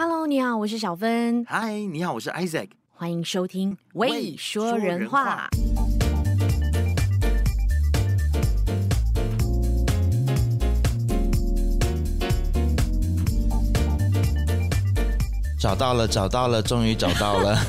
Hello，你好，我是小芬。Hi，你好，我是 Isaac。欢迎收听《喂说人话》。找到了，找到了，终于找到了！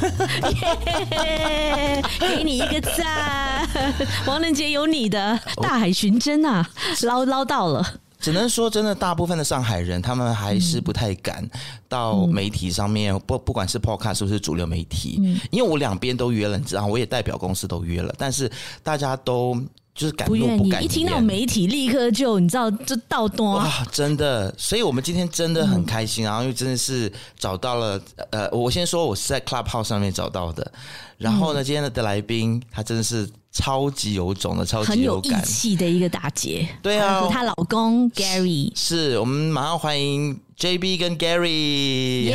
给你一个赞，王仁杰有你的大海寻针啊，捞捞到了。只能说，真的，大部分的上海人，他们还是不太敢到媒体上面，不、嗯、不管是 Podcast 是不是主流媒体，嗯、因为我两边都约了，你知道，我也代表公司都约了，但是大家都。就是敢怒不敢言，一听到媒体立刻就你知道就倒多哇，真的，所以我们今天真的很开心啊，然后因为真的是找到了呃，我先说我是在 Clubhouse 上面找到的，然后呢，今天的的来宾他真的是超级有种的，超级有感。气的一个大姐，对啊，和她老公 Gary，是，我们马上欢迎 JB 跟 Gary，Hello，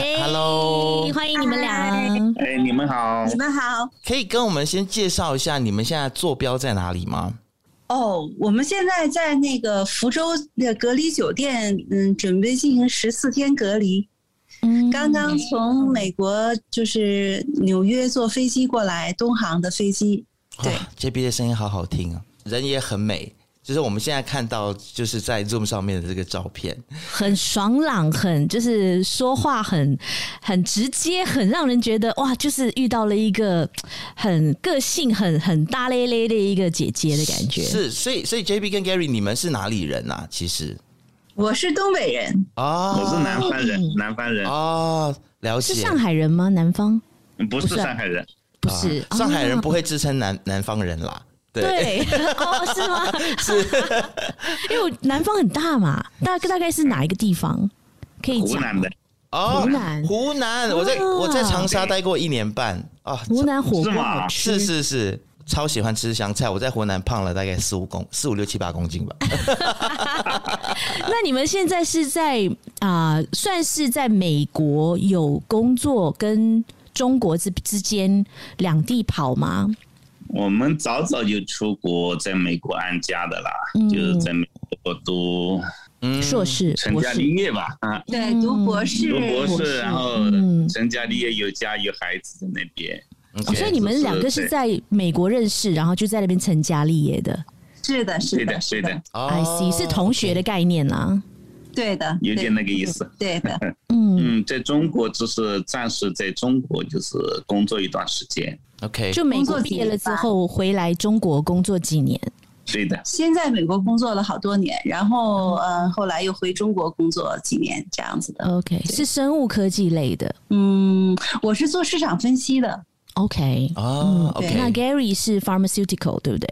欢迎你们俩，哎，你们好，你们好，可以跟我们先介绍一下你们现在坐标在哪里吗？哦，oh, 我们现在在那个福州的隔离酒店，嗯，准备进行十四天隔离。嗯，刚刚从美国就是纽约坐飞机过来，东航的飞机。对，JB 的声音好好听啊，人也很美。就是我们现在看到，就是在 Zoom 上面的这个照片，很爽朗，很就是说话很很直接，很让人觉得哇，就是遇到了一个很个性很很大咧咧的一个姐姐的感觉。是，所以所以 JB 跟 Gary，你们是哪里人啊？其实我是东北人哦，我是南方人，南方人哦，了解。是上海人吗？南方？不是上海人，不是上海人，不会自称南 南方人啦。对，哦，是吗？是，因为南方很大嘛，大大概是哪一个地方可以讲？湖南的哦，湖南，湖南，我在我在长沙待过一年半啊。湖南火锅好吃，是是是，超喜欢吃香菜。我在湖南胖了大概四五公四五六七八公斤吧。那你们现在是在啊，算是在美国有工作，跟中国之之间两地跑吗？我们早早就出国，在美国安家的啦，嗯、就是在美国读硕士、成家立业吧，啊，对，读博士，读博士，然后成家立业，有家有孩子在那边。哦，所以你们两个是在美国认识，然后就在那边成家立业的。是的，是的，是的。I see，是同学的概念啊。对的，有点那个意思。对的，嗯，在中国只是暂时在中国就是工作一段时间。OK，就美国毕业了之后回来中国工作几年？对的，先在美国工作了好多年，然后呃，后来又回中国工作几年，这样子的。OK，是生物科技类的。嗯，我是做市场分析的。OK，哦，OK，那 Gary 是 pharmaceutical，对不对？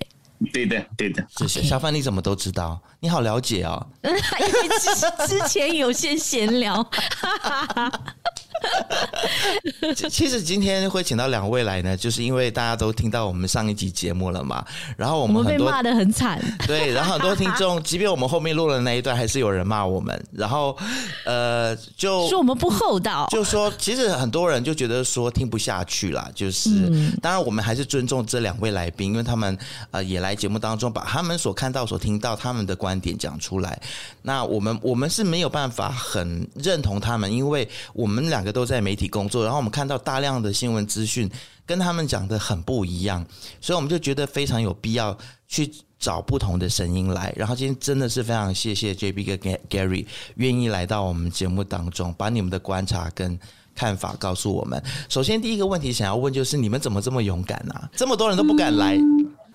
对的，对的，谢谢。小范，你怎么都知道？你好了解哦。因为之前有些闲聊。其实今天会请到两位来呢，就是因为大家都听到我们上一集节目了嘛。然后我们被骂的很惨，对，然后很多听众，即便我们后面录了那一段，还是有人骂我们。然后呃，就说我们不厚道，就说其实很多人就觉得说听不下去啦。就是、嗯、当然我们还是尊重这两位来宾，因为他们呃也来节目当中把他们所看到、所听到他们的观点讲出来。那我们我们是没有办法很认同他们，因为我们两个。都在媒体工作，然后我们看到大量的新闻资讯跟他们讲的很不一样，所以我们就觉得非常有必要去找不同的声音来。然后今天真的是非常谢谢 JB 跟 Gary 愿意来到我们节目当中，把你们的观察跟看法告诉我们。首先第一个问题想要问就是，你们怎么这么勇敢啊？这么多人都不敢来。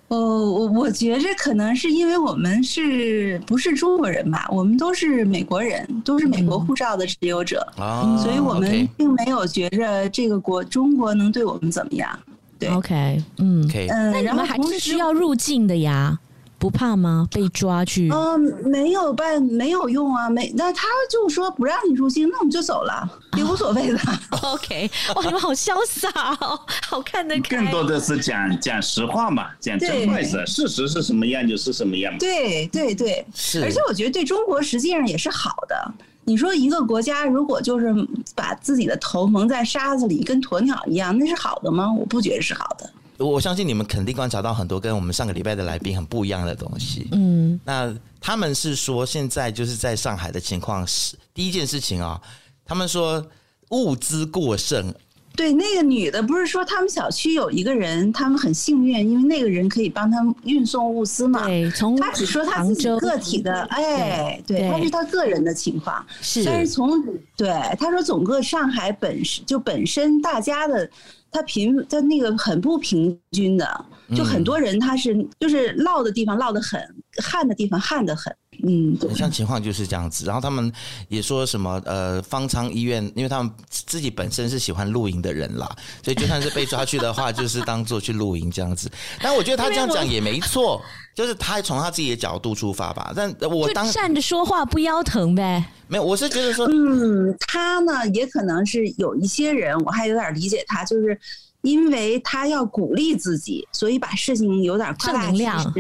嗯哦，我我觉着可能是因为我们是不是中国人吧？我们都是美国人，都是美国护照的持有者，嗯、所以我们并没有觉着这个国中国能对我们怎么样。对，OK，嗯，OK，嗯，那你们还是需要入境的呀。不怕吗？被抓去？嗯，没有办，没有用啊，没。那他就说不让你入境，那我们就走了，也无所谓的。Oh, OK，哇，你们好潇洒哦，好看得开。更多的是讲讲实话嘛，讲真话是，事实是什么样就是什么样。对对对，是。而且我觉得对中国实际上也是好的。你说一个国家如果就是把自己的头蒙在沙子里，跟鸵鸟一样，那是好的吗？我不觉得是好的。我相信你们肯定观察到很多跟我们上个礼拜的来宾很不一样的东西。嗯，那他们是说现在就是在上海的情况是第一件事情啊，他们说物资过剩。对，那个女的不是说他们小区有一个人，他们很幸运，因为那个人可以帮他们运送物资嘛。对，从他只说他自己个体的，哎，对，他是他个人的情况。是，但是从对他说，整个上海本身就本身大家的。他平在那个很不平均的，就很多人他是就是涝的地方涝得很，旱的地方旱得很，嗯，像情况就是这样子。然后他们也说什么呃，方舱医院，因为他们自己本身是喜欢露营的人啦，所以就算是被抓去的话，就是当做去露营这样子。但我觉得他这样讲也没错，就是他从他自己的角度出发吧。但我当站着说话不腰疼呗。没有，我是觉得说，嗯，他呢也可能是有一些人，我还有点理解他，就是因为他要鼓励自己，所以把事情有点夸大。正能量，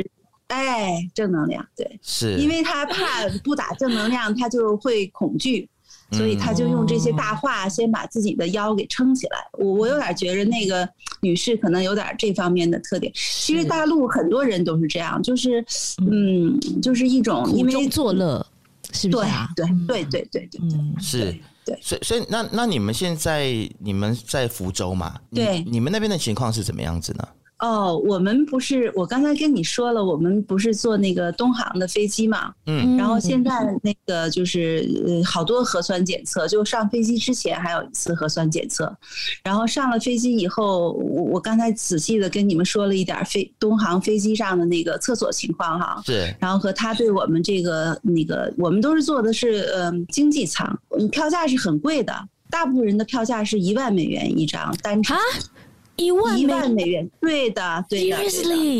哎，正能量，对，是因为他怕 不打正能量，他就会恐惧，所以他就用这些大话先把自己的腰给撑起来。我我有点觉得那个女士可能有点这方面的特点。其实大陆很多人都是这样，就是嗯，就是一种因为苦中作乐。是不是啊？对对对对对，嗯，是，对，所以所以那那你们现在你们在福州嘛？对，你们那边的情况是怎么样子呢？哦，我们不是，我刚才跟你说了，我们不是坐那个东航的飞机嘛，嗯，然后现在那个就是呃好多核酸检测，就上飞机之前还有一次核酸检测，然后上了飞机以后，我我刚才仔细的跟你们说了一点飞东航飞机上的那个厕所情况哈，对，然后和他对我们这个那个，我们都是坐的是呃经济舱，票价是很贵的，大部分人的票价是一万美元一张单程。一万一万美元，对的，对的。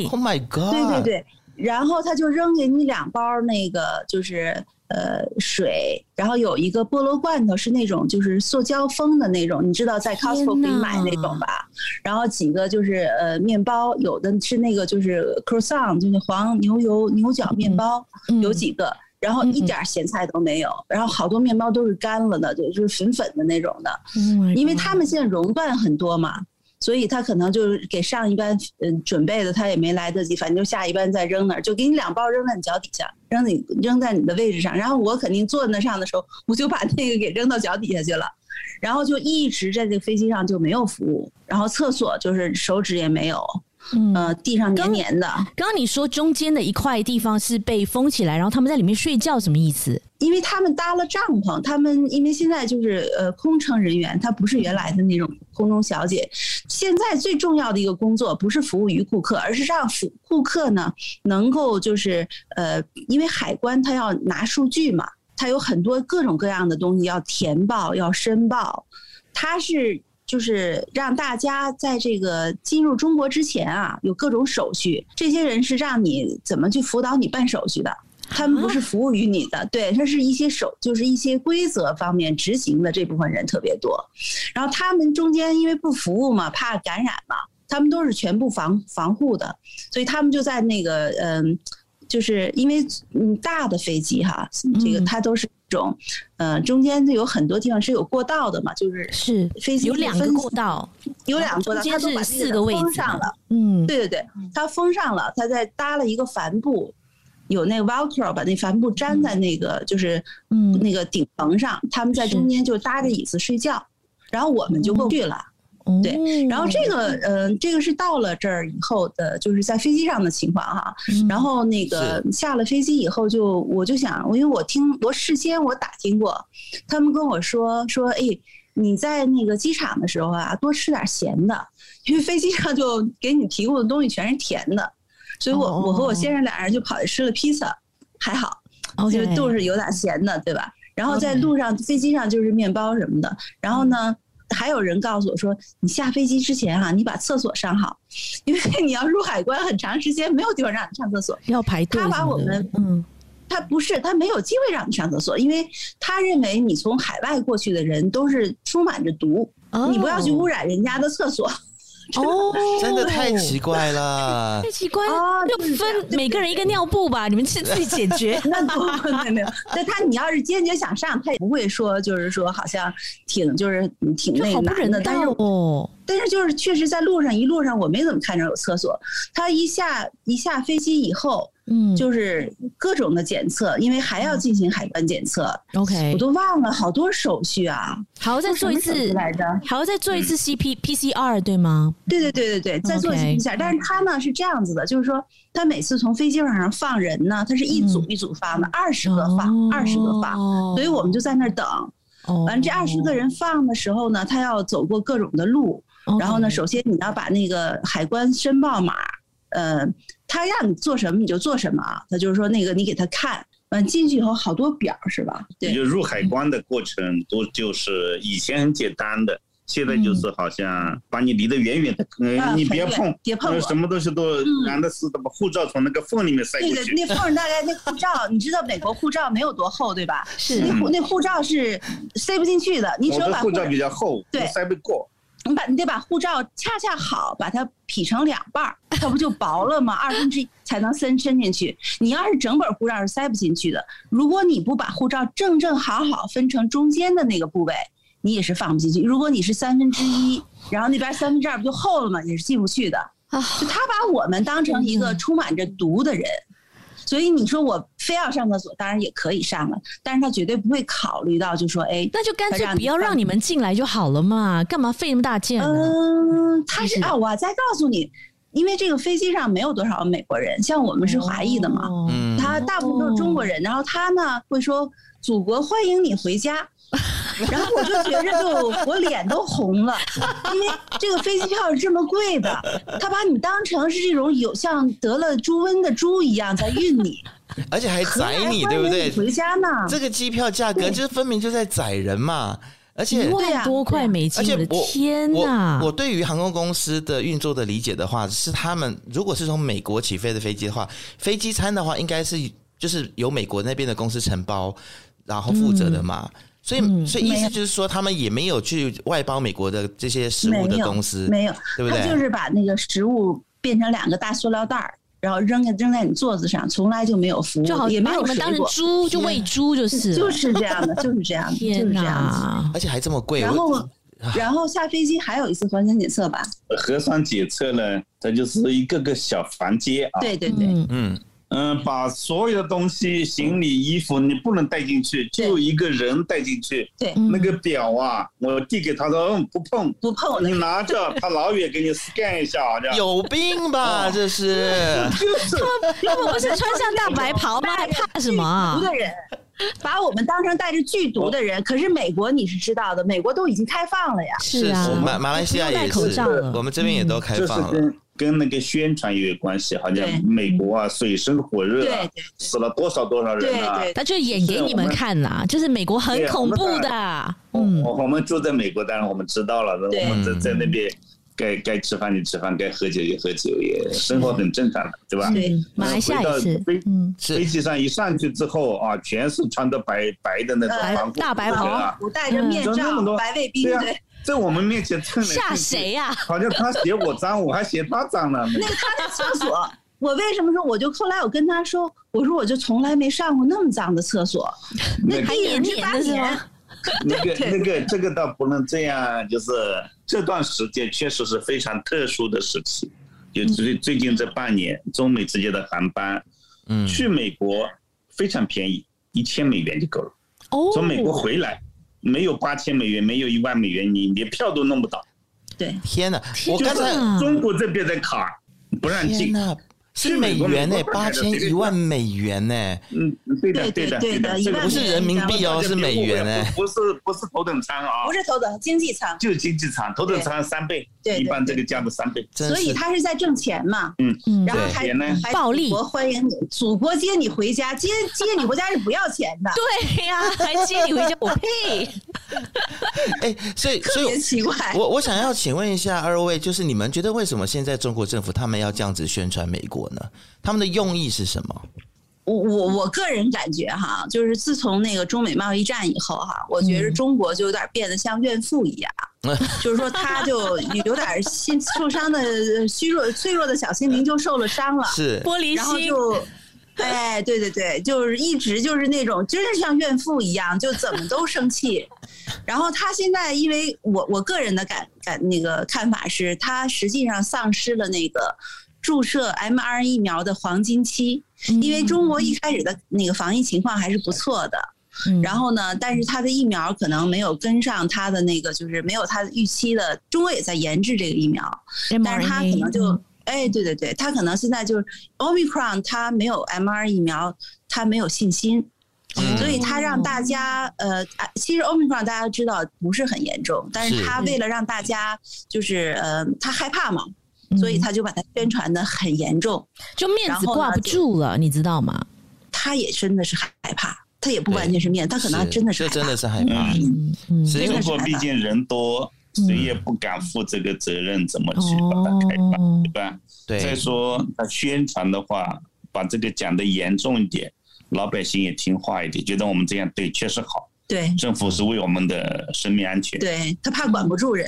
Oh my god！对对对，然后他就扔给你两包那个，就是呃水，然后有一个菠萝罐头，是那种就是塑胶封的那种，你知道在 Costco 可以买那种吧？然后几个就是呃面包，有的是那个就是 croissant，就是黄牛油牛角面包，嗯、有几个，然后一点咸菜都没有，嗯、然后好多面包都是干了的，就是粉粉的那种的，oh、因为他们现在熔断很多嘛。所以他可能就是给上一班嗯准备的，他也没来得及，反正就下一班再扔那儿，就给你两包扔在你脚底下，扔你扔在你的位置上。然后我肯定坐那上的时候，我就把那个给扔到脚底下去了，然后就一直在这个飞机上就没有服务，然后厕所就是手指也没有。嗯、呃，地上黏黏的。刚刚你说中间的一块地方是被封起来，然后他们在里面睡觉，什么意思？因为他们搭了帐篷，他们因为现在就是呃空乘人员，他不是原来的那种空中小姐。现在最重要的一个工作不是服务于顾客，而是让服顾客呢能够就是呃，因为海关他要拿数据嘛，他有很多各种各样的东西要填报要申报，他是。就是让大家在这个进入中国之前啊，有各种手续。这些人是让你怎么去辅导你办手续的，他们不是服务于你的。对，他是一些手，就是一些规则方面执行的这部分人特别多。然后他们中间因为不服务嘛，怕感染嘛，他们都是全部防防护的，所以他们就在那个嗯。就是因为嗯大的飞机哈，这个它都是这种，呃中间有很多地方是有过道的嘛，就是是飞机有两个过道，有两个过道，它都把四个位置封上了，嗯，对对对，它封上了，它再搭了一个帆布，有那个 Velcro 把那帆布粘在那个就是嗯。那个顶棚上，他们在中间就搭着椅子睡觉，然后我们就过去了。对，然后这个，嗯、呃，这个是到了这儿以后的，就是在飞机上的情况哈。然后那个下了飞机以后，就我就想，因为我听我事先我打听过，他们跟我说说，哎，你在那个机场的时候啊，多吃点咸的，因为飞机上就给你提供的东西全是甜的，所以我我和我先生俩人就跑去吃了披萨，还好，就都是有点咸的，对吧？然后在路上飞机上就是面包什么的，然后呢。还有人告诉我说：“你下飞机之前哈、啊，你把厕所上好，因为你要入海关很长时间，没有地方让你上厕所，要排队。”他把我们，嗯，他不是，他没有机会让你上厕所，因为他认为你从海外过去的人都是充满着毒，哦、你不要去污染人家的厕所。哦，真的太奇怪了，太奇怪了，就分每个人一个尿布吧，你们自己解决。那不没有没有，那 他你要是坚决想上，他也不会说，就是说好像挺就是挺那个难的。但是哦，但是就是确实在路上一路上我没怎么看着有厕所。他一下一下飞机以后，嗯，就是各种的检测，因为还要进行海关检测。OK，我都忘了好多手续啊，还要再做一次来着，还要再做一次 CP PCR 对吗？对对对对对，再做一次 PCR。但是他呢是这样子的，就是说他每次从飞机上放人呢，他是一组一组放的，二十个放，二十个放，所以我们就在那儿等。完这二十个人放的时候呢，他要走过各种的路，然后呢，首先你要把那个海关申报码，呃。他让你做什么你就做什么啊，他就是说那个你给他看，完进去以后好多表是吧？对，就入海关的过程都就是以前很简单的，现在就是好像把你离得远远的，嗯，你别碰，别碰，什么东西都难的是，把护照从那个缝里面塞进去。那个那缝大概那护照，你知道美国护照没有多厚对吧？是，那那护照是塞不进去的，你只有把护照比较厚，对，塞不过。你把你得把护照恰恰好把它劈成两半儿，它不就薄了吗？二分之一才能伸伸进去。你要是整本护照是塞不进去的。如果你不把护照正正好好分成中间的那个部位，你也是放不进去。如果你是三分之一，然后那边三分之二不就厚了吗？也是进不去的。就他把我们当成一个充满着毒的人。所以你说我非要上厕所，当然也可以上了，但是他绝对不会考虑到，就说，哎，那就干脆不要让你们进来就好了嘛，干嘛费那么大劲？嗯，他是啊，我再告诉你，因为这个飞机上没有多少美国人，像我们是华裔的嘛，他大部分都是中国人，然后他呢会说，祖国欢迎你回家。然后我就觉着，就我脸都红了，因为这个飞机票是这么贵的，他把你当成是这种有像得了猪瘟的猪一样在运你，而且还宰你，对不对？回家呢？这个机票价格就是分明就在宰人嘛，而且一万多块美金，而且我天哪！我对于航空公司的运作的理解的话，是他们如果是从美国起飞的飞机的话，飞机餐的话应该是就是由美国那边的公司承包，然后负责的嘛。嗯所以，所以意思就是说，他们也没有去外包美国的这些食物的公司，没有，对不对？他就是把那个食物变成两个大塑料袋儿，然后扔扔在你桌子上，从来就没有服务，就好也没有把你们当成猪，就喂猪就是，就是这样的，就是这样，就是这样子，而且还这么贵。然后，然后下飞机还有一次核酸检测吧？核酸检测呢，它就是一个个小房间啊，对对对，嗯。嗯，把所有的东西、行李、衣服，你不能带进去，就一个人带进去。对，那个表啊，我递给他说，嗯，不碰，不碰。你拿着，他老远给你 scan 一下，这样。有病吧？这是。就是。他们不是穿上大白袍吗？还怕什么啊？毒的人，把我们当成带着剧毒的人。可是美国你是知道的，美国都已经开放了呀。是啊。马马来西亚也是，我们这边也都开放了。跟那个宣传也有关系，好像美国啊，水深火热啊，死了多少多少人啊！他就演给你们看呐，就是美国很恐怖的。嗯，我们住在美国，当然我们知道了。我们在在那边，该该吃饭就吃饭，该喝酒就喝酒，也生活很正常的，对吧？对，马来西亚也是。飞，飞机上一上去之后啊，全是穿的白白的那种大白袍，戴着面罩，白卫兵对。在我们面前蹭吓谁呀？好像他嫌我脏，我还嫌他脏了。那个他的厕所，我为什么说？我就后来我跟他说，我说我就从来没上过那么脏的厕所，那还黏黏的是吗？那个那个这个倒不能这样，就是这段时间确实是非常特殊的时期，就最最近这半年，中美之间的航班，嗯，去美国非常便宜，一千美元就够了。哦，从美国回来。没有八千美元，没有一万美元，你连票都弄不到。对，天哪！我刚才中国这边的卡不让进。是美元呢，八千一万美元呢。嗯，对的，对的，对的，这个不是人民币哦，是美元呢。不是，不是头等舱啊。不是头等，经济舱。就是经济舱，头等舱三倍，一般这个价的三倍。所以他是在挣钱嘛。嗯嗯。然后还还暴利，祖国欢迎你，祖国接你回家，接接你回家是不要钱的。对呀，还接你回家，我呸！哎，所以所以奇怪，我我想要请问一下二位，就是你们觉得为什么现在中国政府他们要这样子宣传美国？呢？他们的用意是什么？我我我个人感觉哈，就是自从那个中美贸易战以后哈，我觉得中国就有点变得像怨妇一样，嗯、就是说他就有点心受伤的虚弱脆弱的小心灵就受了伤了，是玻璃心，然后就 哎对对对，就是一直就是那种真是像怨妇一样，就怎么都生气。然后他现在，因为我我个人的感感那个看法是，他实际上丧失了那个。注射 mRNA 疫苗的黄金期，因为中国一开始的那个防疫情况还是不错的。然后呢，但是它的疫苗可能没有跟上它的那个，就是没有它预期的。中国也在研制这个疫苗，但是它可能就，哎，对对对，它可能现在就是 Omicron，它没有 mRNA 疫苗，它没有信心，所以它让大家，呃，其实 Omicron 大家知道不是很严重，但是它为了让大家就是，呃，他害怕嘛，所以他就把它宣传的很严重，就面子挂不住了，你知道吗？他也真的是害怕。他也不完全是面，他可能真的是，这真的是害怕。嗯嗯，中国毕竟人多，谁也不敢负这个责任，怎么去把它开放，对吧？对。再说他宣传的话，把这个讲的严重一点，老百姓也听话一点，觉得我们这样对，确实好。对，政府是为我们的生命安全。对，他怕管不住人，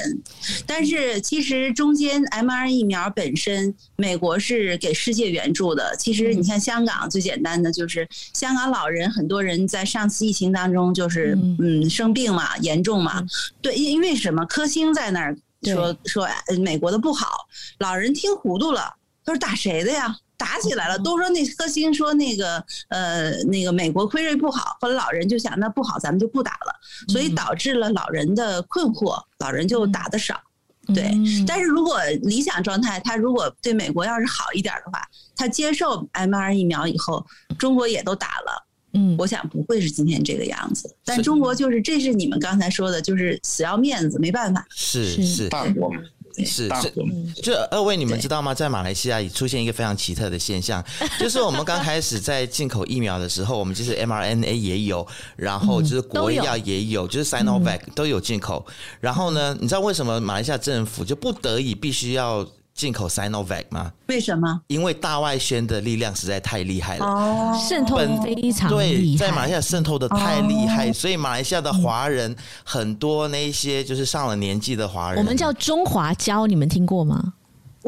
但是其实中间 mRNA 疫苗本身，美国是给世界援助的。其实你看香港最简单的就是香港老人，很多人在上次疫情当中就是嗯生病嘛，严重嘛。对，因因为什么？科兴在那儿说说美国的不好，老人听糊涂了，他说打谁的呀？打起来了，都说那科兴说那个呃那个美国辉瑞不好，后来老人就想那不好，咱们就不打了，所以导致了老人的困惑，老人就打的少。对，但是如果理想状态，他如果对美国要是好一点的话，他接受 mRNA 疫苗以后，中国也都打了，嗯，我想不会是今天这个样子。但中国就是，这是你们刚才说的，就是死要面子，没办法。是是。是是，就二位你们知道吗？在马来西亚也出现一个非常奇特的现象，就是我们刚开始在进口疫苗的时候，我们就是 mRNA 也有，然后就是国药也有，就是 Sinovac 都有进口。然后呢，你知道为什么马来西亚政府就不得已必须要？进口 Sinovac 吗？为什么？因为大外宣的力量实在太厉害了，哦，渗透非常厉害。对，在马来西亚渗透的太厉害，哦，所以马来西亚的华人很多，那一些就是上了年纪的华人，我们叫中华胶，你们听过吗？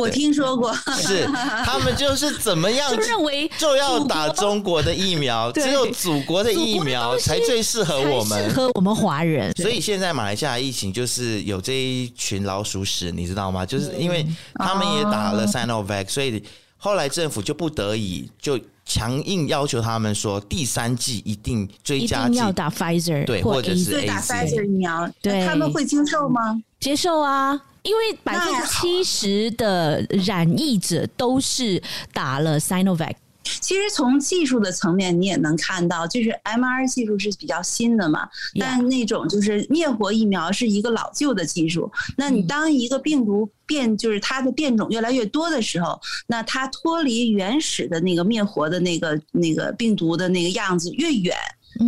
我听说过，是他们就是怎么样就认为就要打中国的疫苗，只有祖国的疫苗才最适合我们，适合我们华人。所以现在马来西亚疫情就是有这一群老鼠屎，你知道吗？就是因为他们也打了 Sinovac，所以后来政府就不得已就强硬要求他们说，第三剂一定追加剂。要打 Pfizer，对，或者是打 Pfizer 疫苗，对，他们会接受吗？接受啊。因为百分之七十的染疫者都是打了 Sinovac。其实从技术的层面，你也能看到，就是 mRNA 技术是比较新的嘛，但那种就是灭活疫苗是一个老旧的技术。那你当一个病毒变，就是它的变种越来越多的时候，那它脱离原始的那个灭活的那个那个病毒的那个样子越远。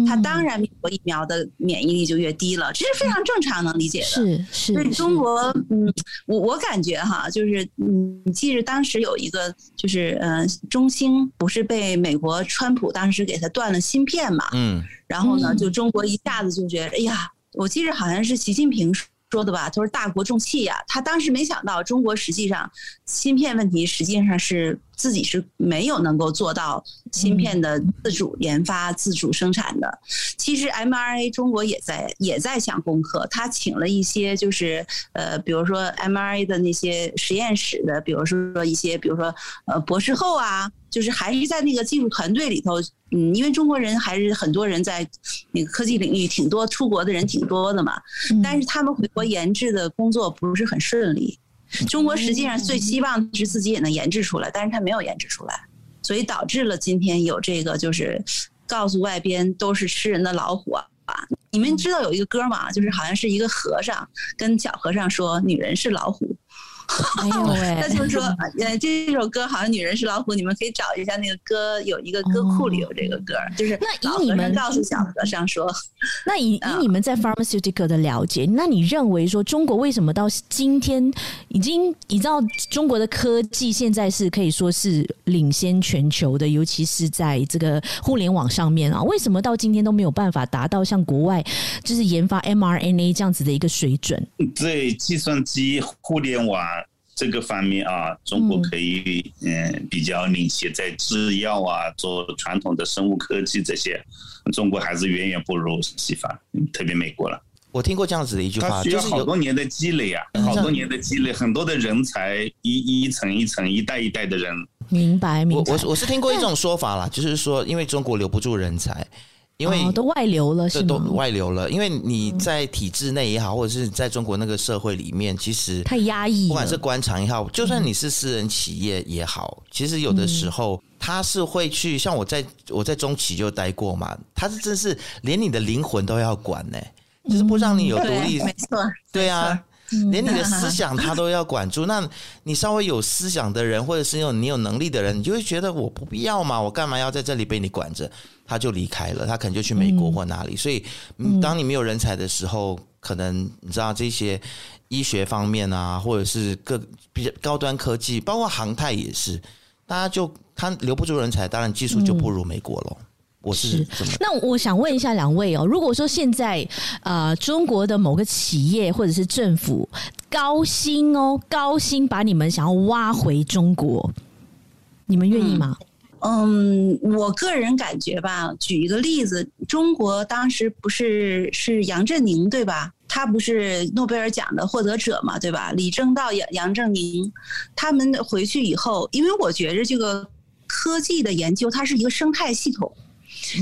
它当然，美国疫苗的免疫力就越低了，这是非常正常能理解的。是是，所以中国，嗯，我我感觉哈，就是嗯，你记着当时有一个，就是呃，中兴不是被美国川普当时给他断了芯片嘛？嗯，然后呢，就中国一下子就觉得，哎呀，我记着好像是习近平说。说的吧，他说大国重器呀，他当时没想到中国实际上芯片问题实际上是自己是没有能够做到芯片的自主研发、自主生产的。其实 mRNA 中国也在也在想攻克，他请了一些就是呃，比如说 mRNA 的那些实验室的，比如说一些，比如说呃博士后啊。就是还是在那个技术团队里头，嗯，因为中国人还是很多人在那个科技领域挺多，出国的人挺多的嘛。但是他们回国研制的工作不是很顺利。中国实际上最希望是自己也能研制出来，但是他没有研制出来，所以导致了今天有这个就是告诉外边都是吃人的老虎啊！你们知道有一个歌吗？就是好像是一个和尚跟小和尚说：“女人是老虎。” 哎呦喂！那就是说，呃，这首歌好像女人是老虎，你们可以找一下那个歌，有一个歌库里有这个歌，就是那以你们告诉小和尚说，那以 以你们在 pharmaceutical 的了解，那你认为说中国为什么到今天已经你知道中国的科技现在是可以说是领先全球的，尤其是在这个互联网上面啊，为什么到今天都没有办法达到像国外就是研发 mRNA 这样子的一个水准？对，计算机互联网。这个方面啊，中国可以嗯比较领先，在制药啊，做传统的生物科技这些，中国还是远远不如西方，特别美国了。我听过这样子的一句话，他需要好多年的积累啊，好多年的积累，很多的人才一一层一层、一代一代的人。明白，明白。我我我是听过一种说法啦，就是说，因为中国留不住人才，因为、哦、都外流了，是都外流了。因为你在体制内也好，或者是在中国那个社会里面，其实太压抑。不管是官场也好，就算你是私人企业也好，其实有的时候他是会去，像我在我在中企就待过嘛，他是真是连你的灵魂都要管呢、欸。就是不让你有独立，没错，对啊，连你的思想他都要管住。那你稍微有思想的人，或者是有你有能力的人，你就会觉得我不必要嘛，我干嘛要在这里被你管着？他就离开了，他可能就去美国或哪里。所以，当你没有人才的时候，可能你知道这些医学方面啊，或者是各比较高端科技，包括航太也是，大家就他留不住人才，当然技术就不如美国了。我是，是那我想问一下两位哦，如果说现在呃中国的某个企业或者是政府高薪哦高薪把你们想要挖回中国，你们愿意吗？嗯，嗯，我个人感觉吧，举一个例子，中国当时不是是杨振宁对吧？他不是诺贝尔奖的获得者嘛，对吧？李政道、杨杨振宁，他们回去以后，因为我觉着这个科技的研究，它是一个生态系统。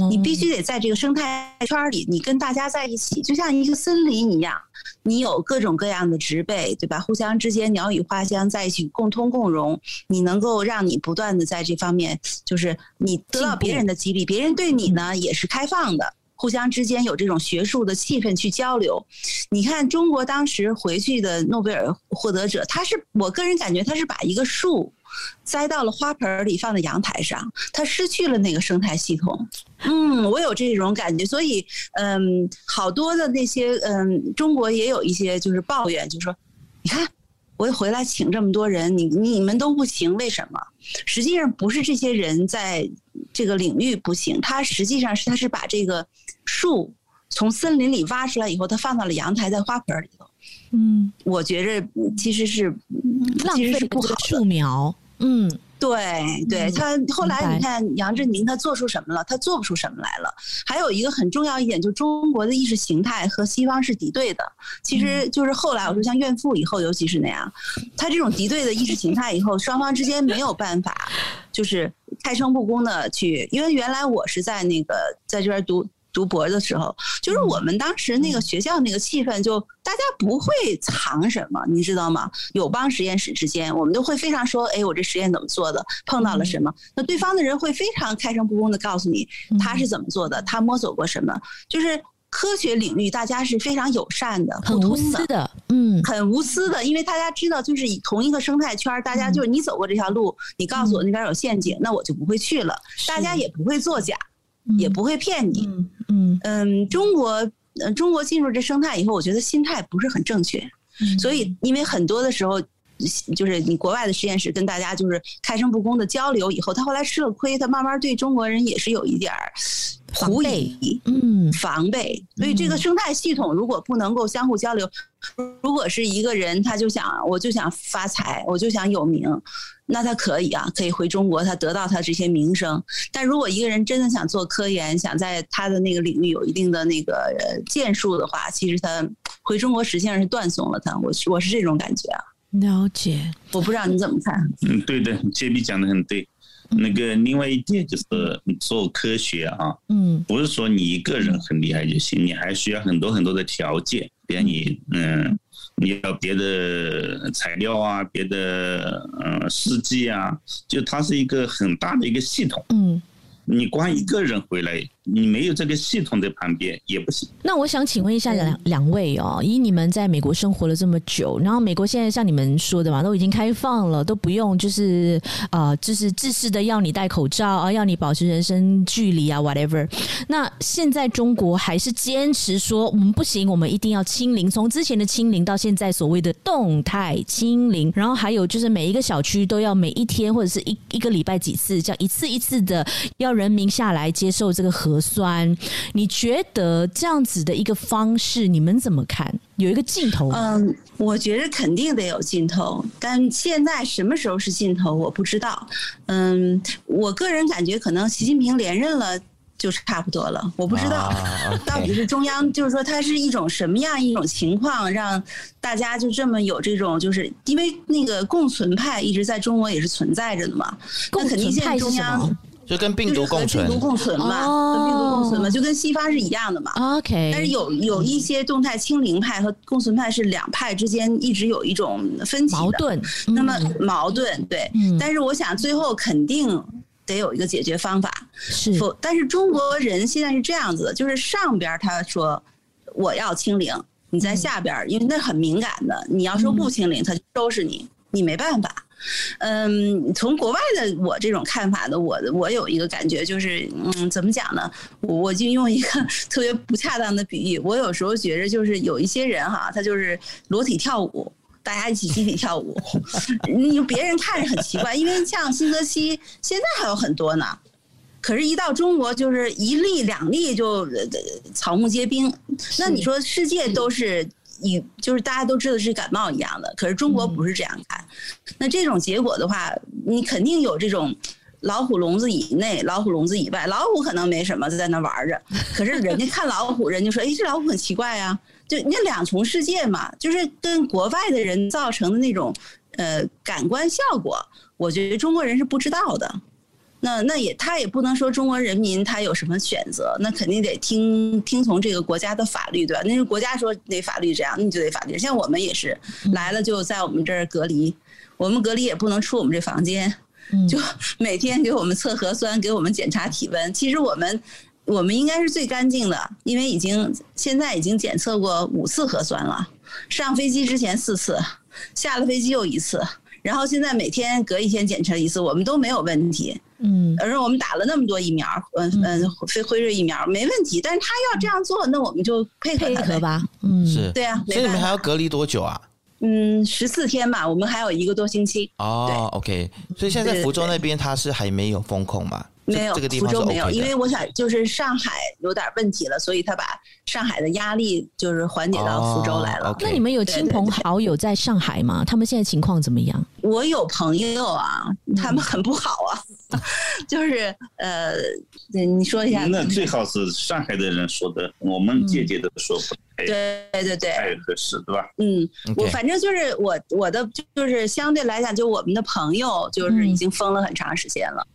你必须得在这个生态圈里，你跟大家在一起，就像一个森林一样，你有各种各样的植被，对吧？互相之间鸟语花香，在一起共通共荣，你能够让你不断的在这方面，就是你得到别人的激励，别人对你呢也是开放的，互相之间有这种学术的气氛去交流。你看中国当时回去的诺贝尔获得者，他是我个人感觉他是把一个树。栽到了花盆里，放在阳台上，它失去了那个生态系统。嗯，我有这种感觉，所以，嗯，好多的那些，嗯，中国也有一些就是抱怨，就说，你看，我一回来请这么多人，你你们都不行，为什么？实际上不是这些人在这个领域不行，他实际上是他是把这个树从森林里挖出来以后，他放到了阳台，在花盆里头。嗯，我觉着其实是浪费不好树苗。嗯，对对，他后来你看杨振宁他做出什么了？他做不出什么来了。还有一个很重要一点，就中国的意识形态和西方是敌对的。其实就是后来我说像怨妇以后，尤其是那样，他这种敌对的意识形态以后，双方之间没有办法，就是开诚布公的去。因为原来我是在那个在这边读。读博的时候，就是我们当时那个学校那个气氛，就大家不会藏什么，你知道吗？友邦实验室之间，我们都会非常说，哎，我这实验怎么做的，碰到了什么？那对方的人会非常开诚布公的告诉你，他是怎么做的，他摸索过什么。就是科学领域，大家是非常友善的，很无私的，嗯，很无私的，因为大家知道，就是以同一个生态圈，大家就是你走过这条路，你告诉我那边有陷阱，那我就不会去了，大家也不会作假。也不会骗你，嗯嗯，中国，中国进入这生态以后，我觉得心态不是很正确，所以因为很多的时候，就是你国外的实验室跟大家就是开诚布公的交流以后，他后来吃了亏，他慢慢对中国人也是有一点儿狐疑，嗯，防备，所以这个生态系统如果不能够相互交流，如果是一个人他就想我就想发财，我就想有名。那他可以啊，可以回中国，他得到他这些名声。但如果一个人真的想做科研，想在他的那个领域有一定的那个建树的话，其实他回中国实际上是断送了他。我我是这种感觉啊。了解，我不知道你怎么看。嗯，对的杰比讲的很对。那个另外一点就是做科学啊，嗯，不是说你一个人很厉害就行，你还需要很多很多的条件，比如你嗯。你要别的材料啊，别的嗯试剂啊，就它是一个很大的一个系统。嗯，你光一个人回来。你没有这个系统的旁边也不行。那我想请问一下两两位哦，以你们在美国生活了这么久，然后美国现在像你们说的嘛，都已经开放了，都不用就是呃，就是自式的要你戴口罩啊，要你保持人身距离啊，whatever。那现在中国还是坚持说我们不行，我们一定要清零，从之前的清零到现在所谓的动态清零，然后还有就是每一个小区都要每一天或者是一一个礼拜几次，这样一次一次的要人民下来接受这个核。核酸，你觉得这样子的一个方式，你们怎么看？有一个尽头？嗯，我觉得肯定得有尽头，但现在什么时候是尽头，我不知道。嗯，我个人感觉，可能习近平连任了。就差不多了。我不知道、到底是中央，就是说它是一种什么样一种情况，让大家就这么有这种，就是因为那个共存派一直在中国也是存在着的嘛。那肯定现在中央。就跟病毒共存，病毒共存嘛，哦、跟病毒共存嘛，就跟西方是一样的嘛。OK，但是有有一些动态清零派和共存派是两派之间一直有一种分歧矛盾。那么矛盾对、嗯，但是我想最后肯定得有一个解决方法。是，但是中国人现在是这样子的，就是上边他说我要清零，你在下边，因为那很敏感的，你要说不清零，他就收拾你，你没办法。嗯，从国外的我这种看法的，我我有一个感觉就是，嗯，怎么讲呢？我我就用一个 特别不恰当的比喻，我有时候觉着就是有一些人哈，他就是裸体跳舞，大家一起集体跳舞，你别人看着很奇怪，因为像新泽西现在还有很多呢，可是，一到中国就是一例两例就草木皆兵，那你说世界都是。以就是大家都知道是感冒一样的，可是中国不是这样看。嗯、那这种结果的话，你肯定有这种老虎笼子以内，老虎笼子以外。老虎可能没什么，就在那玩着。可是人家看老虎，人家说：“哎，这老虎很奇怪啊。”就那两重世界嘛，就是跟国外的人造成的那种呃感官效果，我觉得中国人是不知道的。那那也他也不能说中国人民他有什么选择，那肯定得听听从这个国家的法律，对吧？那是国家说那法律这样，那你就得法律。像我们也是来了就在我们这儿隔离，我们隔离也不能出我们这房间，就每天给我们测核酸，给我们检查体温。其实我们我们应该是最干净的，因为已经现在已经检测过五次核酸了，上飞机之前四次，下了飞机又一次，然后现在每天隔一天检测一次，我们都没有问题。嗯，而我们打了那么多疫苗，嗯嗯，非辉瑞疫苗没问题，但是他要这样做，那我们就配合配合吧。嗯，是，对啊。所以你们还要隔离多久啊？嗯，十四天吧，我们还有一个多星期。哦，OK。所以现在福州那边他是还没有封控嘛？没有，这个地方是 OK 的。福州没有，因为我想就是上海有点问题了，所以他把上海的压力就是缓解到福州来了。哦 okay。那你们有亲朋好友在上海吗？他们现在情况怎么样？我有朋友啊，他们很不好啊。就是呃，你说一下。那最好是上海的人说的，我们姐姐都说不太、嗯、对对对，太合适，对吧？嗯，我反正就是我我的就是相对来讲，就我们的朋友就是已经封了很长时间了，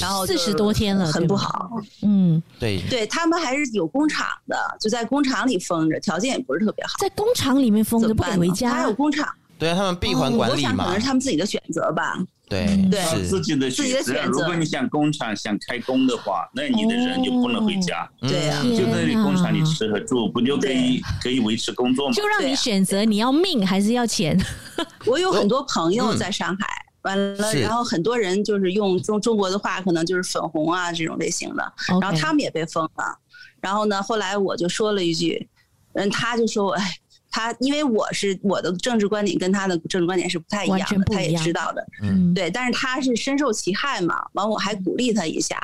然后四十多天了，很不好。嗯，对，对他们还是有工厂的，就在工厂里封着，条件也不是特别好，在工厂里面封着不敢回家，还有工厂。对啊，他们闭环管理嘛，哦、我想可能是他们自己的选择吧。对，对，自己的选择。如果你想工厂想开工的话，那你的人就不能回家。哦、对呀、啊，就在工厂里吃和住，不就可以可以维持工作吗？就让你选择，你要命还是要钱？我有很多朋友在上海，完了，然后很多人就是用中中国的话，可能就是粉红啊这种类型的，然后他们也被封了。然后呢，后来我就说了一句，嗯，他就说，哎。他因为我是我的政治观点跟他的政治观点是不太一样的，他也知道的，嗯，对，但是他是深受其害嘛，完我还鼓励他一下，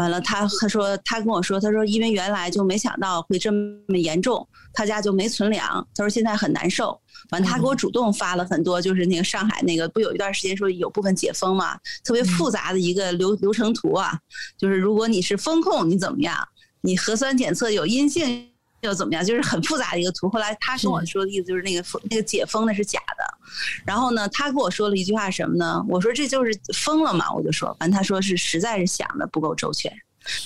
完了他他说他跟我说，他说因为原来就没想到会这么严重，他家就没存粮，他说现在很难受，完他给我主动发了很多，就是那个上海那个不有一段时间说有部分解封嘛，特别复杂的一个流流程图啊，就是如果你是风控你怎么样，你核酸检测有阴性。又怎么样？就是很复杂的一个图。后来他跟我说的意思就是那个封那个解封的是假的。然后呢，他跟我说了一句话什么呢？我说这就是封了嘛。我就说，反正他说是实在是想的不够周全。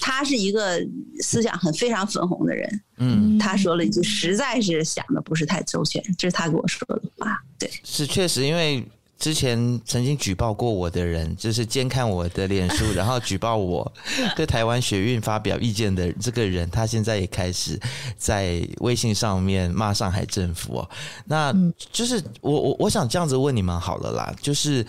他是一个思想很非常粉红的人。嗯，他说了一句实在是想的不是太周全，这是他跟我说的话。对，是确实因为。之前曾经举报过我的人，就是监看我的脸书，然后举报我 对台湾学运发表意见的这个人，他现在也开始在微信上面骂上海政府哦。那就是我我我想这样子问你们好了啦，就是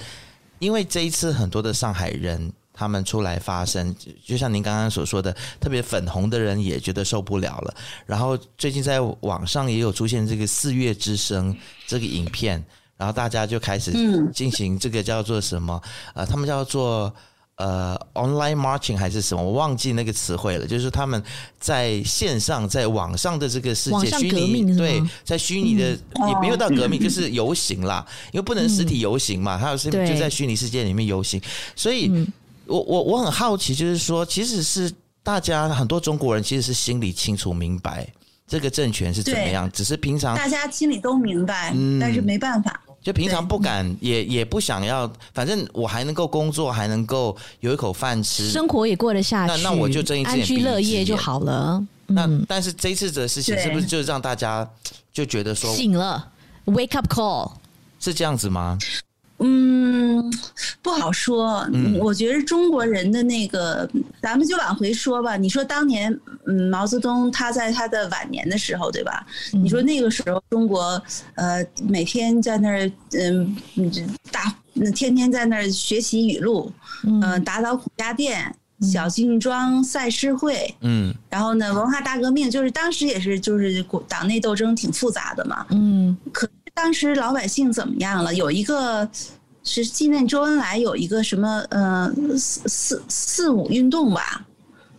因为这一次很多的上海人他们出来发声，就像您刚刚所说的，特别粉红的人也觉得受不了了。然后最近在网上也有出现这个四月之声这个影片。然后大家就开始进行这个叫做什么？呃，他们叫做呃 online marching 还是什么？我忘记那个词汇了。就是他们在线上，在网上的这个世界虚拟对，在虚拟的也没有到革命，就是游行啦。因为不能实体游行嘛，还有是就在虚拟世界里面游行。所以我我我很好奇，就是说，其实是大家很多中国人其实是心里清楚明白这个政权是怎么样，只是平常大家心里都明白，嗯、但是没办法，就平常不敢，也也不想要。反正我还能够工作，还能够有一口饭吃，生活也过得下去，那那我就睁一只眼闭一只眼，安居乐业就好了。那但是这一次的事情是不是就让大家就觉得说醒了？Wake up call 是这样子吗？嗯，不好说。嗯，我觉得中国人的那个，咱们就往回说吧。你说当年，嗯，毛泽东他在他的晚年的时候，对吧？你说那个时候中国，呃，每天在那儿，嗯，大，天天在那儿学习语录，嗯，打倒孔家店。小庆庄赛诗会，嗯，然后呢，文化大革命就是当时也是就是党内斗争挺复杂的嘛，嗯，可是当时老百姓怎么样了？有一个是纪念周恩来，有一个什么呃四四四五运动吧，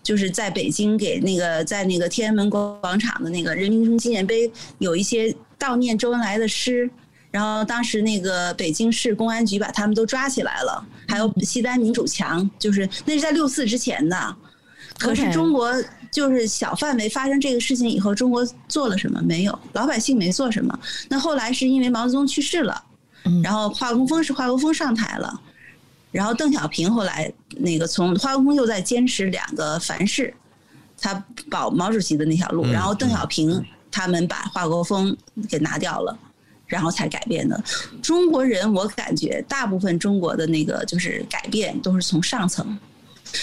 就是在北京给那个在那个天安门广场的那个人民纪念碑有一些悼念周恩来的诗。然后当时那个北京市公安局把他们都抓起来了，还有西单民主墙，就是那是在六四之前的。可是中国就是小范围发生这个事情以后，中国做了什么？没有，老百姓没做什么。那后来是因为毛泽东去世了，然后华国锋是华国锋上台了，然后邓小平后来那个从华国锋又在坚持两个凡是，他保毛主席的那条路，然后邓小平他们把华国锋给拿掉了。然后才改变的。中国人，我感觉大部分中国的那个就是改变都是从上层。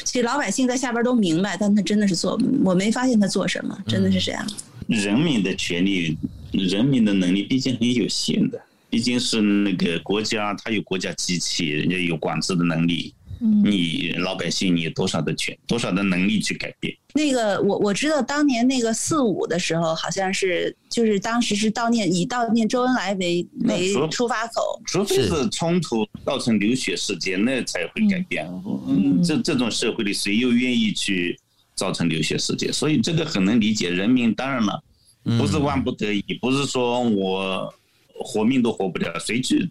其实老百姓在下边都明白，但他真的是做，我没发现他做什么，真的是这样。人民的权利，人民的能力毕竟很有限的，毕竟是那个国家，它有国家机器，人家有管制的能力。你老百姓，你有多少的权，多少的能力去改变？那个，我我知道当年那个四五的时候，好像是就是当时是悼念以悼念周恩来为为出发口，除非是冲突造成流血事件，那才会改变。嗯，这这种社会里，谁又愿意去造成流血事件？所以这个很能理解。人民当然了，不是万不得已，不是说我活命都活不了，谁去？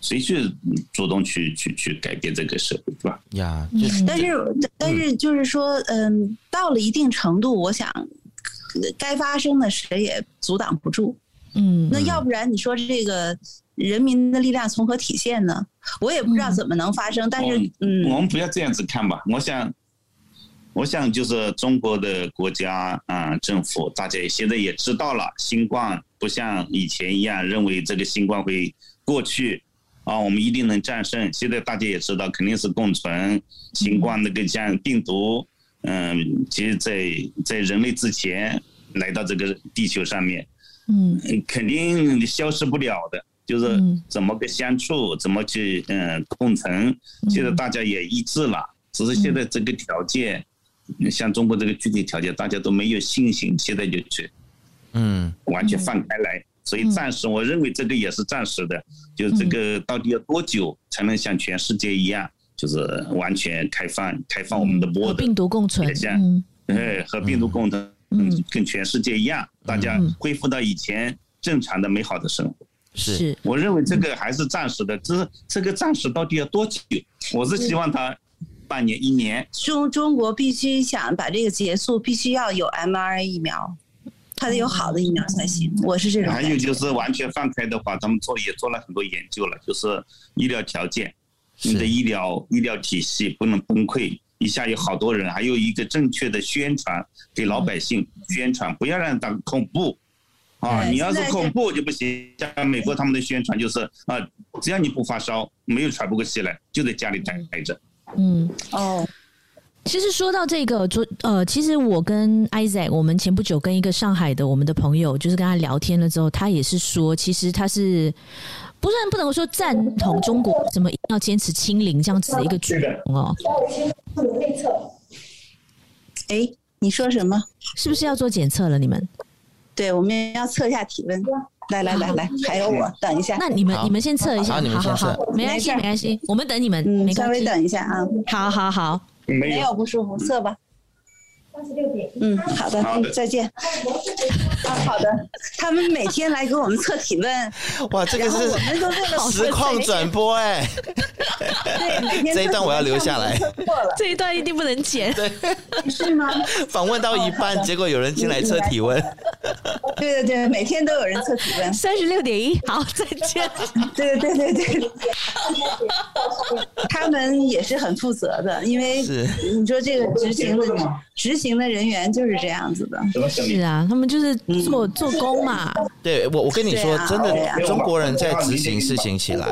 谁去主动去去去改变这个社会，是吧？呀，但是但是就是说，嗯，到了一定程度，我想该发生的谁也阻挡不住。嗯，那要不然你说这个人民的力量从何体现呢？我也不知道怎么能发生。但是，嗯，我们不要这样子看吧。我想，我想就是中国的国家啊，政府大家现在也知道了，新冠不像以前一样认为这个新冠会过去。啊，我们一定能战胜。现在大家也知道，肯定是共存。新冠那个像病毒，嗯，其实在在人类之前来到这个地球上面，嗯，肯定消失不了的。就是怎么个相处，怎么去嗯共存。现在大家也一致了，只是现在这个条件，像中国这个具体条件，大家都没有信心，现在就去，嗯，完全放开来。所以暂时，我认为这个也是暂时的。就这个到底要多久才能像全世界一样，就是完全开放，开放我们的波和病毒共存，像哎和病毒共存，嗯，跟全世界一样，大家恢复到以前正常的美好的生活。是，我认为这个还是暂时的。这是这个暂时到底要多久？我是希望它半年、一年。中中国必须想把这个结束，必须要有 mRNA 疫苗。它得有好的疫苗才行，我是这种。还有就是完全放开的话，咱们做也做了很多研究了，就是医疗条件，你的医疗医疗体系不能崩溃，一下有好多人，还有一个正确的宣传给老百姓宣传，不要让他恐怖啊！你要是恐怖就不行。像美国他们的宣传就是啊，只要你不发烧，没有喘不过气来，就在家里待待着。嗯，哦。其实说到这个，昨呃，其实我跟 Isaac，我们前不久跟一个上海的我们的朋友，就是跟他聊天了之后，他也是说，其实他是不算不能够说赞同中国怎么要坚持清零这样子的一个举动哦。内测，哎，你说什么？是不是要做检测了？你们？对，我们要测一下体温。来来来来，还有我，等一下。那你们你们先测一下，好好好，没关系没关系，我们等你们，嗯稍微等一下啊。好好好。没有不舒服，测吧。嗯，好的，好的，再见。啊，好的。他们每天来给我们测体温。哇，这个是实况转播哎。对，这一段我要留下来。这一段一定不能剪。对，是吗？访问到一半，结果有人进来测体温。对对对，每天都有人测体温。三十六点一，好，再见。对对对对对。他们也是很负责的，因为你说这个执行的执行。的人员就是这样子的，是啊，他们就是做做工嘛。对我，我跟你说，真的，中国人在执行事情起来，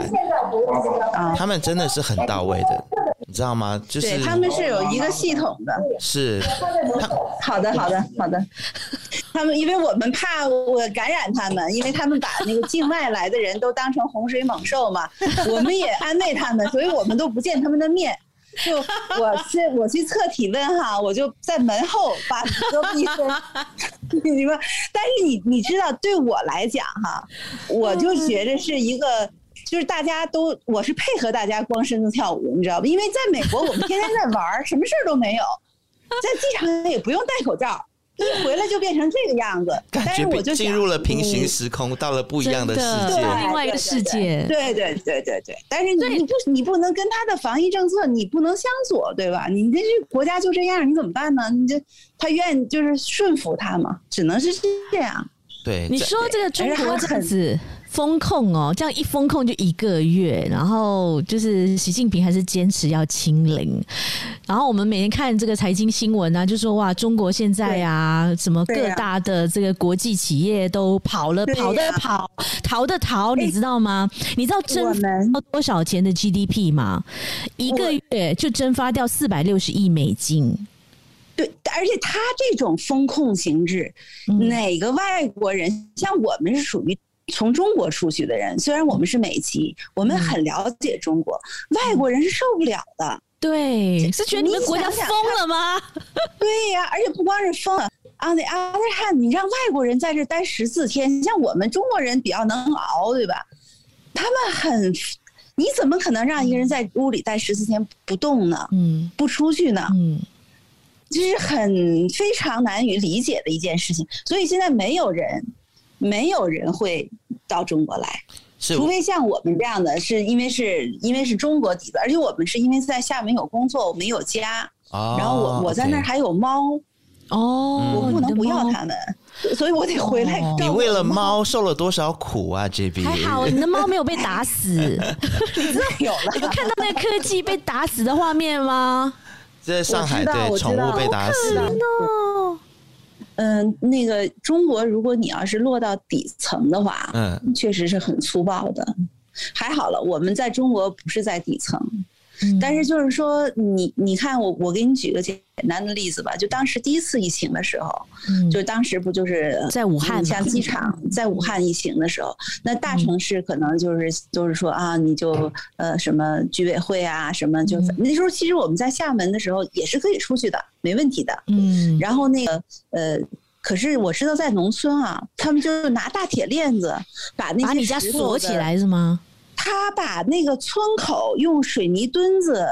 他们真的是很到位的，你知道吗？就是他们是有一个系统的，是。好的，好的，好的。他们因为我们怕我感染他们，因为他们把那个境外来的人都当成洪水猛兽嘛，我们也安慰他们，所以我们都不见他们的面。就我去我去测体温哈，我就在门后把隔壁分，你们，但是你你知道，对我来讲哈，我就觉着是一个，就是大家都我是配合大家光身子跳舞，你知道吧？因为在美国我们天天在玩，什么事儿都没有，在机场也不用戴口罩。一回来就变成这个样子，感觉我就进入了平行时空，到了不一样的世界，另外一个世界。对对对对对，但是你不你不能跟他的防疫政策你不能相左，对吧？你这国家就这样，你怎么办呢？你这他愿意就是顺服他嘛，只能是这样。对，你说这个中国这样子。封控哦，这样一封控就一个月，然后就是习近平还是坚持要清零，然后我们每天看这个财经新闻啊，就说哇，中国现在啊，什么各大的这个国际企业都跑了，跑的跑，逃的逃，你知道吗？你知道蒸发多少钱的 GDP 吗？一个月就蒸发掉四百六十亿美金。对，而且他这种风控形制，哪个外国人像我们是属于。从中国出去的人，虽然我们是美籍，我们很了解中国，外国人是受不了的。对，是觉得你们国家疯了吗？对呀，而且不光是疯了，on the other hand，你让外国人在这待十四天，像我们中国人比较能熬，对吧？他们很，你怎么可能让一个人在屋里待十四天不动呢？嗯，不出去呢？嗯，这是很非常难以理解的一件事情。所以现在没有人。没有人会到中国来，除非像我们这样的，是因为是因为是中国底子，而且我们是因为在厦门有工作，我们有家，然后我我在那儿还有猫，哦，我不能不要他们，所以我得回来。你为了猫受了多少苦啊？JB 还好，你的猫没有被打死，你知道有了？你看到那个柯基被打死的画面吗？在上海对宠物被打死。嗯，那个中国，如果你要是落到底层的话，嗯，确实是很粗暴的。还好了，我们在中国不是在底层。但是就是说，你你看我我给你举个简单的例子吧，就当时第一次疫情的时候，嗯，就当时不就是在武汉，像机场在武汉疫情的时候，那大城市可能就是就是说啊，你就呃什么居委会啊什么，就那时候其实我们在厦门的时候也是可以出去的，没问题的，嗯，然后那个呃，可是我知道在农村啊，他们就是拿大铁链子把那些把你家锁起来是吗？他把那个村口用水泥墩子、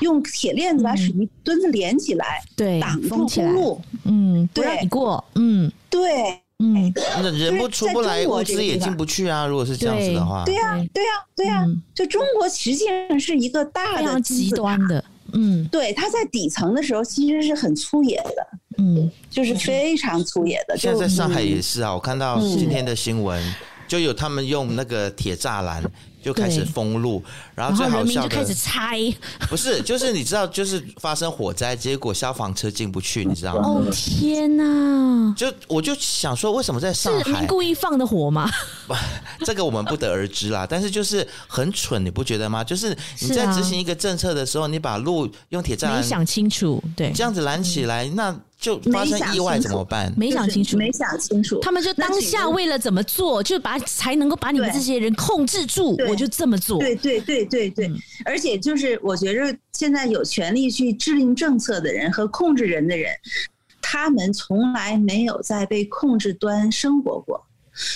用铁链子把水泥墩子连起来，对，挡住公路，嗯，不让你过，嗯，对，嗯，那人不出不来，物资也进不去啊。如果是这样子的话，对呀，对。呀，对呀，就中国实际上是一个大的极端的，嗯，对，他在底层的时候其实是很粗野的，嗯，就是非常粗野的。现在在上海也是啊，我看到今天的新闻，就有他们用那个铁栅栏。就开始封路，然后最好笑的就开始拆，不是，就是你知道，就是发生火灾，结果消防车进不去，你知道吗？哦天哪！就我就想说，为什么在上海？故意放的火吗？不，这个我们不得而知啦。但是就是很蠢，你不觉得吗？就是你在执行一个政策的时候，你把路用铁栅栏没想清楚，对，这样子拦起来，那。就发生意外怎么办？没想清楚，没想清楚。他们就当下为了怎么做，就把才能够把你们这些人控制住，我就这么做。对对对对对，而且就是我觉着现在有权利去制定政策的人和控制人的人，他们从来没有在被控制端生活过。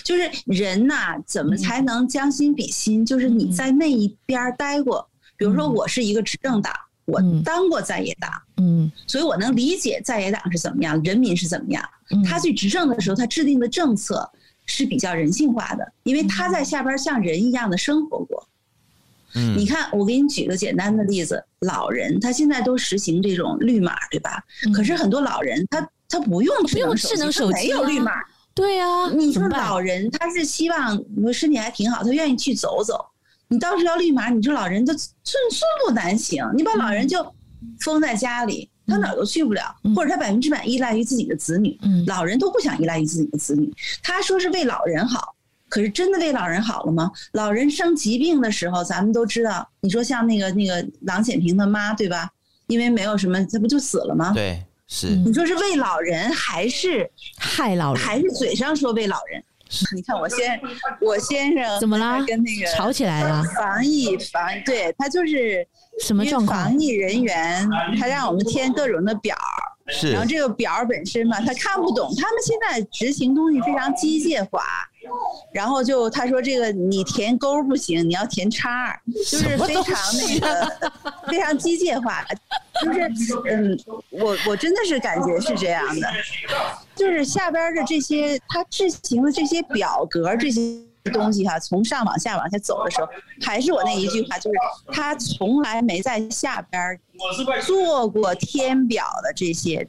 就是人呐，怎么才能将心比心？就是你在那一边待过，比如说我是一个执政党。我当过在野党，嗯，所以我能理解在野党是怎么样，人民是怎么样。他去执政的时候，他制定的政策是比较人性化的，因为他在下边像人一样的生活过。嗯，你看，我给你举个简单的例子，老人他现在都实行这种绿码，对吧？可是很多老人他他不用智能手机，他没有绿码。对啊，你说老人他是希望我身体还挺好，他愿意去走走。你倒是要立马，你说老人他寸寸步难行，你把老人就封在家里，他哪儿都去不了，或者他百分之百依赖于自己的子女。老人都不想依赖于自己的子女，他说是为老人好，可是真的为老人好了吗？老人生疾病的时候，咱们都知道，你说像那个那个郎咸平的妈，对吧？因为没有什么，他不就死了吗？对，是。你说是为老人还是害老人？还是嘴上说为老人？你看我先，我先生怎么啦？跟那个吵起来了？防疫防对他就是什么状况？防疫人员他让我们填各种的表，是。然后这个表本身嘛，他看不懂。他们现在执行东西非常机械化，然后就他说这个你填勾不行，你要填叉，就是非常那个非常机械化。就是嗯，我我真的是感觉是这样的。就是下边的这些，他制行的这些表格这些东西哈，从上往下往下走的时候，还是我那一句话，就是他从来没在下边做过填表的这些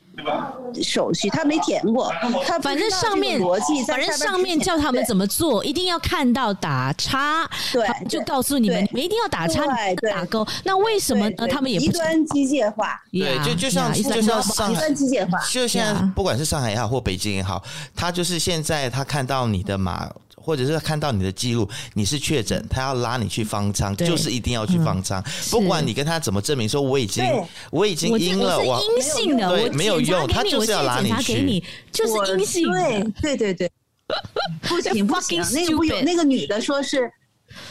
手续，他没填过。他反正上面逻辑，反正上面叫他们怎么做，一定要看到打叉，对，就告诉你们，你们一定要打叉，打勾。那为什么呢？他们也不极端机械化，对，就就像就像上极端机械化，就现在不管是上海也好或北京也好，他就是现在他看到你的码。或者是看到你的记录，你是确诊，他要拉你去方舱，就是一定要去方舱，不管你跟他怎么证明说我已经我已经阴了，我阴性的，对，没有用，他就是要拉你去，就是阴性，对对对对，不行不行，那个不有那个女的说是，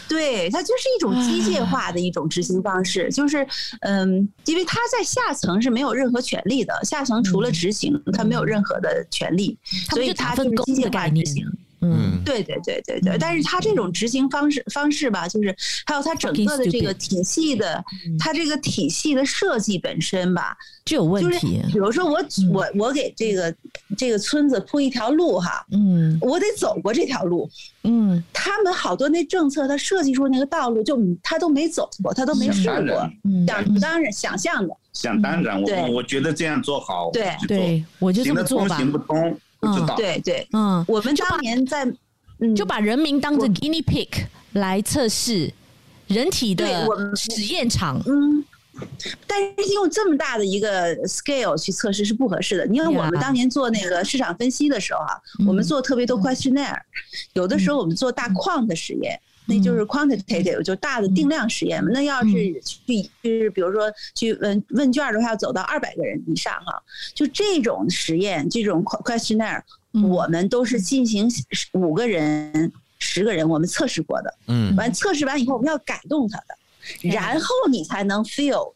对，他就是一种机械化的一种执行方式，就是嗯，因为他在下层是没有任何权利的，下层除了执行，他没有任何的权利，所以他就是机械化执行。嗯，对对对对对，但是他这种执行方式方式吧，就是还有他整个的这个体系的，他这个体系的设计本身吧就有问题。比如说我我我给这个这个村子铺一条路哈，嗯，我得走过这条路，嗯，他们好多那政策，他设计出那个道路就他都没走过，他都没试过，想当然想象的，想当然，我我觉得这样做好，对。对，我就这么做吧，行不通。嗯，对对，嗯，我们当年在，就把人民当做 guinea pig 来测试人体的实验场，嗯，但是用这么大的一个 scale 去测试是不合适的。因为我们当年做那个市场分析的时候啊，我们做特别多 questionnaire，有的时候我们做大 quant 的实验。那就是 quantitative，就大的定量实验嘛。那要是去，就是比如说去问问卷的话，要走到二百个人以上哈。就这种实验，这种 questionnaire，我们都是进行五个人、十个人，我们测试过的。嗯。完测试完以后，我们要改动它的，然后你才能 fill。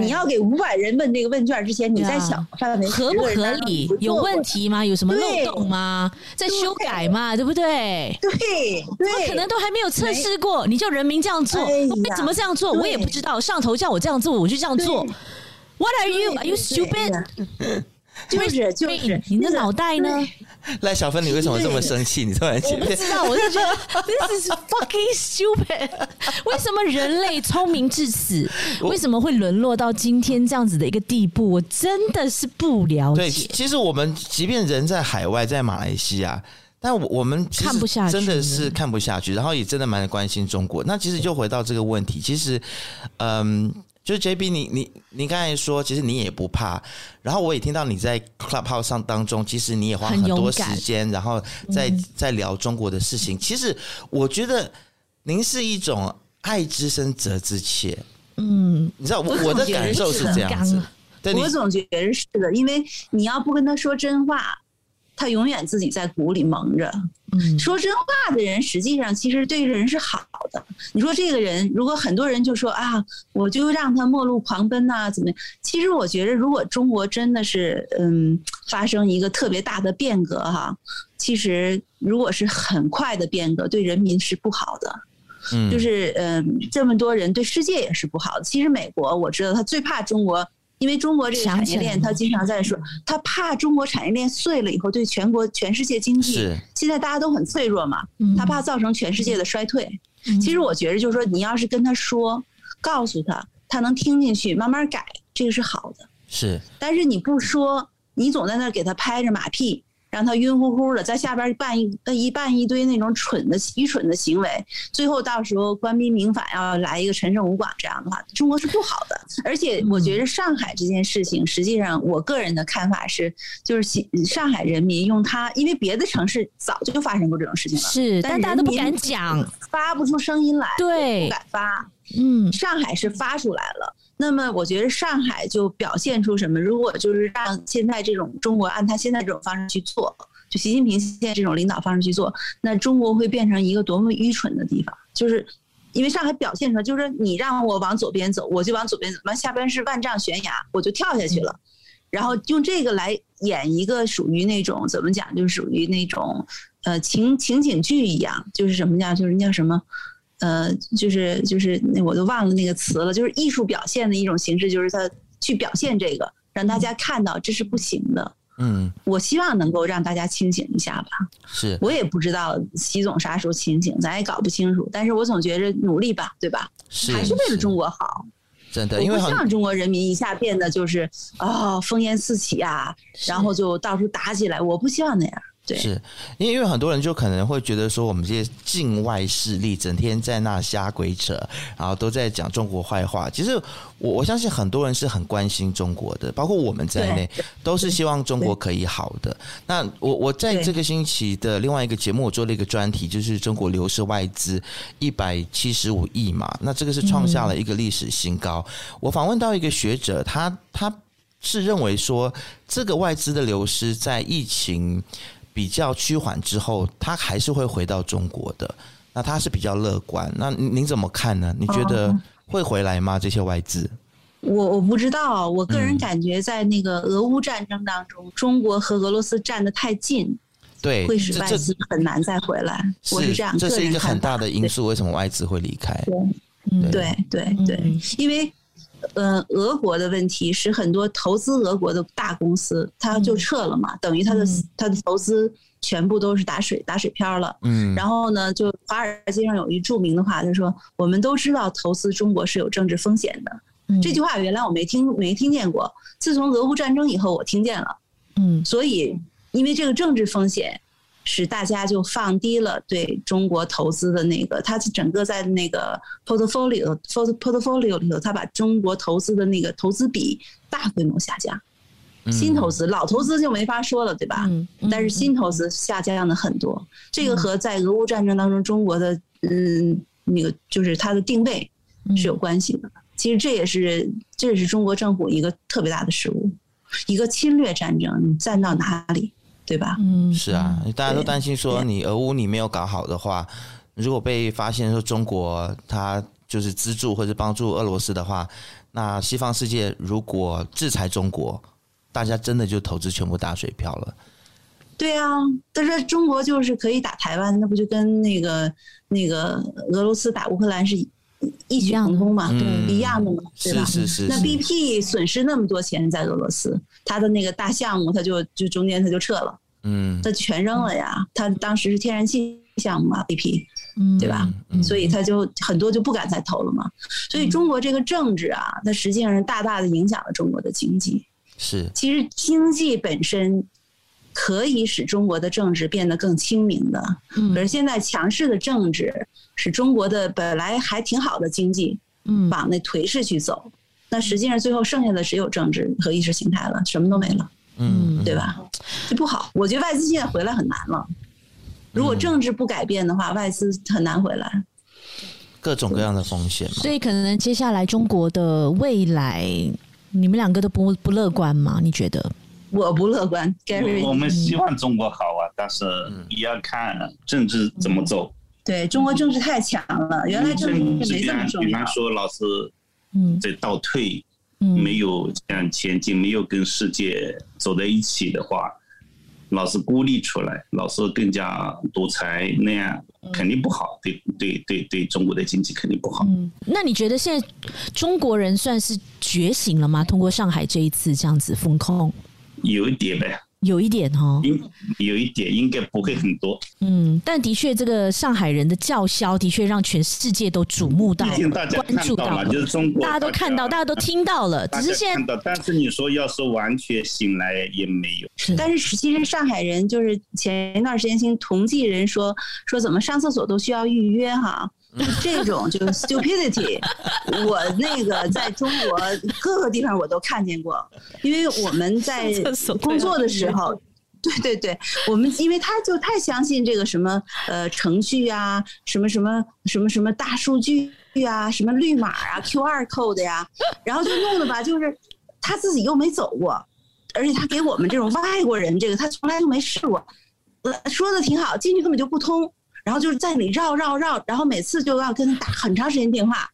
你要给五百人问这个问卷之前，你在想范围合不合理？有问题吗？有什么漏洞吗？在修改嘛，对不对？对对，可能都还没有测试过，你叫人民这样做，为怎么这样做？我也不知道。上头叫我这样做，我就这样做。What are you? Are you stupid? 就是就是，你的脑袋呢？赖小芬，你为什么这么生气？你突然间，我不知道，我就觉得 This is fucking stupid。为什么人类聪明至此，为什么会沦落到今天这样子的一个地步？我真的是不了解。对，其实我们即便人在海外，在马来西亚，但我我们看不下去，真的是看不下去，然后也真的蛮关心中国。那其实就回到这个问题，其实，嗯。就是 JB，你你你刚才说，其实你也不怕。然后我也听到你在 Clubhouse 上当中，其实你也花很多时间，然后在在聊中国的事情。其实我觉得您是一种爱之深责之切。嗯，你知道我我的感受是这样子。我总觉得是的，因为你要不跟他说真话。他永远自己在鼓里蒙着，说真话的人实际上其实对人是好的。你说这个人，如果很多人就说啊，我就让他末路狂奔呐，怎么样？其实我觉得，如果中国真的是嗯发生一个特别大的变革哈，其实如果是很快的变革，对人民是不好的。嗯，就是嗯、呃，这么多人对世界也是不好的。其实美国我知道他最怕中国，因为中国这个产业链，他经常在说，他怕中国产业链碎了以后对全国全世界经济，现在大家都很脆弱嘛，他怕造成全世界的衰退。其实我觉得就是说，你要是跟他说，告诉他，他能听进去，慢慢改，这个是好的。是，但是你不说，你总在那儿给他拍着马屁。让他晕乎乎的，在下边办一一办一堆那种蠢的、愚蠢的行为，最后到时候官逼民反，要来一个陈胜吴广这样的话，中国是不好的。而且我觉得上海这件事情，实际上我个人的看法是，就是上海人民用他，因为别的城市早就发生过这种事情了，是，但大家都不敢讲，发不出声音来，对，不敢发。嗯，上海是发出来了。那么我觉得上海就表现出什么？如果就是让现在这种中国按他现在这种方式去做，就习近平现在这种领导方式去做，那中国会变成一个多么愚蠢的地方？就是因为上海表现出来，就是你让我往左边走，我就往左边走，那下边是万丈悬崖，我就跳下去了。然后用这个来演一个属于那种怎么讲，就是属于那种呃情情景剧一样，就是什么叫就是那叫什么？呃，就是就是那我都忘了那个词了，就是艺术表现的一种形式，就是他去表现这个，让大家看到这是不行的。嗯，我希望能够让大家清醒一下吧。是，我也不知道习总啥时候清醒，咱也搞不清楚。但是我总觉着努力吧，对吧？是，还是为了中国好。真的，因为不像中国人民一下变得就是啊，烽烟四起啊，然后就到处打起来。我不希望那样。对，是因为因为很多人就可能会觉得说，我们这些境外势力整天在那瞎鬼扯，然后都在讲中国坏话。其实我我相信很多人是很关心中国的，包括我们在内，都是希望中国可以好的。那我我在这个星期的另外一个节目，我做了一个专题，就是中国流失外资一百七十五亿嘛，那这个是创下了一个历史新高。我访问到一个学者，他他是认为说，这个外资的流失在疫情。比较趋缓之后，他还是会回到中国的。那他是比较乐观。那您怎么看呢？你觉得会回来吗？这些外资？我我不知道。我个人感觉，在那个俄乌战争当中，嗯、中国和俄罗斯站得太近，对，会使外资很难再回来。我是这样，这是一个很大的因素。为什么外资会离开？对，对，对，对，因为。呃，俄国的问题使很多投资俄国的大公司，他就撤了嘛，等于他的他的投资全部都是打水打水漂了。嗯，然后呢，就华尔街上有一著名的话，他说：“我们都知道投资中国是有政治风险的。”这句话原来我没听没听见过，自从俄乌战争以后，我听见了。嗯，所以因为这个政治风险。使大家就放低了对中国投资的那个，他整个在那个 portfolio portfolio 里头，他把中国投资的那个投资比大规模下降，新投资老投资就没法说了，对吧？但是新投资下降的很多，这个和在俄乌战争当中中国的嗯那个就是它的定位是有关系的。其实这也是这也是中国政府一个特别大的失误，一个侵略战争你站到哪里？对吧？嗯，是啊，大家都担心说，你俄乌你没有搞好的话，如果被发现说中国他就是资助或者帮助俄罗斯的话，那西方世界如果制裁中国，大家真的就投资全部打水漂了。对啊，但是中国就是可以打台湾，那不就跟那个那个俄罗斯打乌克兰是异曲同工嘛？对，一样的嘛，对吧？是是是。那 BP 损失那么多钱在俄罗斯。他的那个大项目，他就就中间他就撤了，嗯，他全扔了呀。他当时是天然气项目嘛，BP，嗯，对吧？所以他就很多就不敢再投了嘛。所以中国这个政治啊，它实际上是大大的影响了中国的经济。是，其实经济本身可以使中国的政治变得更清明的，可是现在强势的政治使中国的本来还挺好的经济，嗯，往那颓势去走。那实际上最后剩下的只有政治和意识形态了，什么都没了，嗯，对吧？这不好。我觉得外资现在回来很难了。如果政治不改变的话，外资很难回来。各种各样的风险，所以可能接下来中国的未来，你们两个都不不乐观吗？你觉得？我不乐观。Gary，我们希望中国好啊，但是也要看政治怎么走。对，中国政治太强了，原来政治没这么重要。比方说，老师。嗯，在倒退，嗯没有向前进，没有跟世界走在一起的话，老是孤立出来，老是更加独裁那样，肯定不好，对对对对，中国的经济肯定不好。嗯，那你觉得现在中国人算是觉醒了吗？通过上海这一次这样子封控，有一点呗。有一点哦，应，有一点应该不会很多。嗯，但的确，这个上海人的叫嚣的确让全世界都瞩目到，关注到了，就是中国，大家都看到，大家都听到了。只是现在，但是你说要是完全醒来也没有。但是其实上海人就是前一段时间听同济人说说怎么上厕所都需要预约哈。这种就是 stupidity，我那个在中国各个地方我都看见过，因为我们在工作的时候，对对对，我们因为他就太相信这个什么呃程序啊，什么什么什么什么大数据啊，什么绿码啊，QR code 呀，然后就弄的吧，就是他自己又没走过，而且他给我们这种外国人这个他从来就没试过，呃，说的挺好，进去根本就不通。然后就是在那里绕绕绕，然后每次就要跟他打很长时间电话，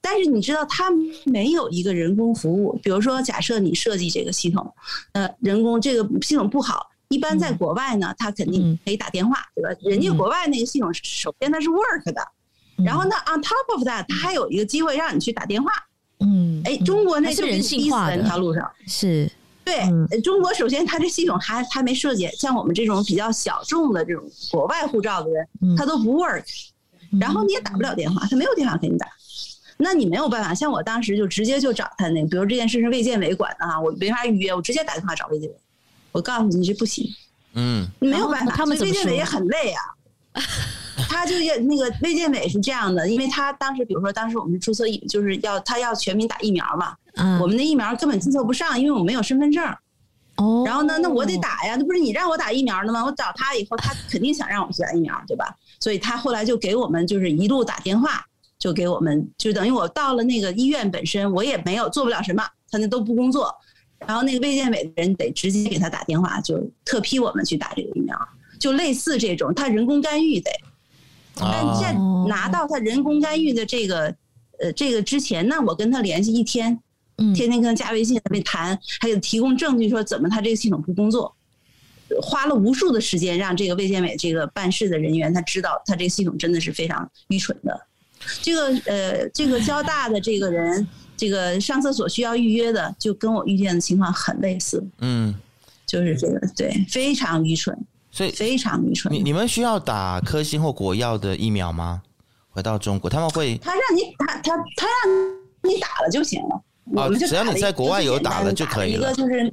但是你知道他没有一个人工服务。比如说，假设你设计这个系统，呃，人工这个系统不好，一般在国外呢，他肯定可以打电话，对吧？人家国外那个系统首先它是 work 的，然后呢，on top of that，他还有一个机会让你去打电话。嗯，哎，中国那是人性化的那条路上是。对，中国首先它这系统还还没设计，像我们这种比较小众的这种国外护照的人，他都不 work，然后你也打不了电话，他没有电话给你打，那你没有办法。像我当时就直接就找他那个，比如这件事是卫健委管的啊，我没法预约，我直接打电话找卫健委，我告诉你这不行，嗯，你没有办法，他们卫健委也很累啊。他就要那个卫健委是这样的，因为他当时，比如说当时我们注册疫，就是要他要全民打疫苗嘛，嗯，我们的疫苗根本注册不上，因为我没有身份证。哦，然后呢，那我得打呀，那不是你让我打疫苗的吗？我找他以后，他肯定想让我去打疫苗，对吧？所以他后来就给我们就是一路打电话，就给我们，就等于我到了那个医院本身，我也没有做不了什么，他那都不工作，然后那个卫健委的人得直接给他打电话，就特批我们去打这个疫苗，就类似这种，他人工干预得。但在拿到他人工干预的这个，呃，这个之前，那我跟他联系一天，天天跟他加微信，还没谈，还有提供证据说怎么他这个系统不工作，花了无数的时间让这个卫健委这个办事的人员他知道他这个系统真的是非常愚蠢的。这个呃，这个交大的这个人，这个上厕所需要预约的，就跟我遇见的情况很类似。嗯，就是这个对，非常愚蠢。所以非常愚蠢。你你们需要打科兴或国药的疫苗吗？回到中国，他们会他让你打他他让你打了就行了。啊，只要你在国外有打了就可以了。一个就是。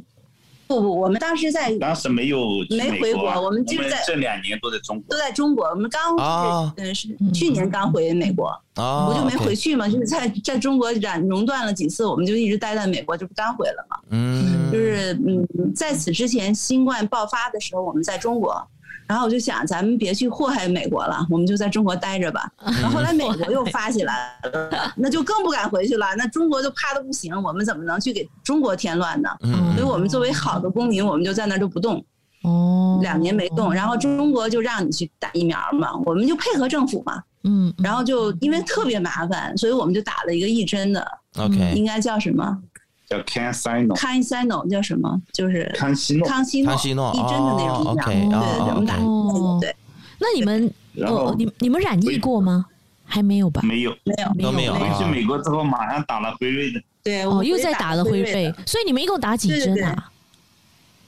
不不，我们当时在当时没有没回国，我们就是在这两年都在中国，都在中国。我们刚是是去年刚回美国，我就没回去嘛，就是在在中国染熔断了几次，我们就一直待在美国，就不刚回了嘛。嗯，就是嗯，在此之前新冠爆发的时候，我们在中国。然后我就想，咱们别去祸害美国了，我们就在中国待着吧。然后后来美国又发起来了，那就更不敢回去了。那中国就怕的不行，我们怎么能去给中国添乱呢？所以我们作为好的公民，我们就在那儿就不动。哦，两年没动，然后中国就让你去打疫苗嘛，我们就配合政府嘛。嗯，然后就因为特别麻烦，所以我们就打了一个一针的。OK，应该叫什么？叫 CanSino，CanSino 叫什么？就是康熙诺，康熙诺，一针的那种疫苗。对对对，我们打那对。那你们，哦，你你们染疫过吗？还没有吧？没有，没有，都没有。回去美国之后，马上打了辉瑞的。对，哦，又在打了辉瑞。所以你们一共打几针啊？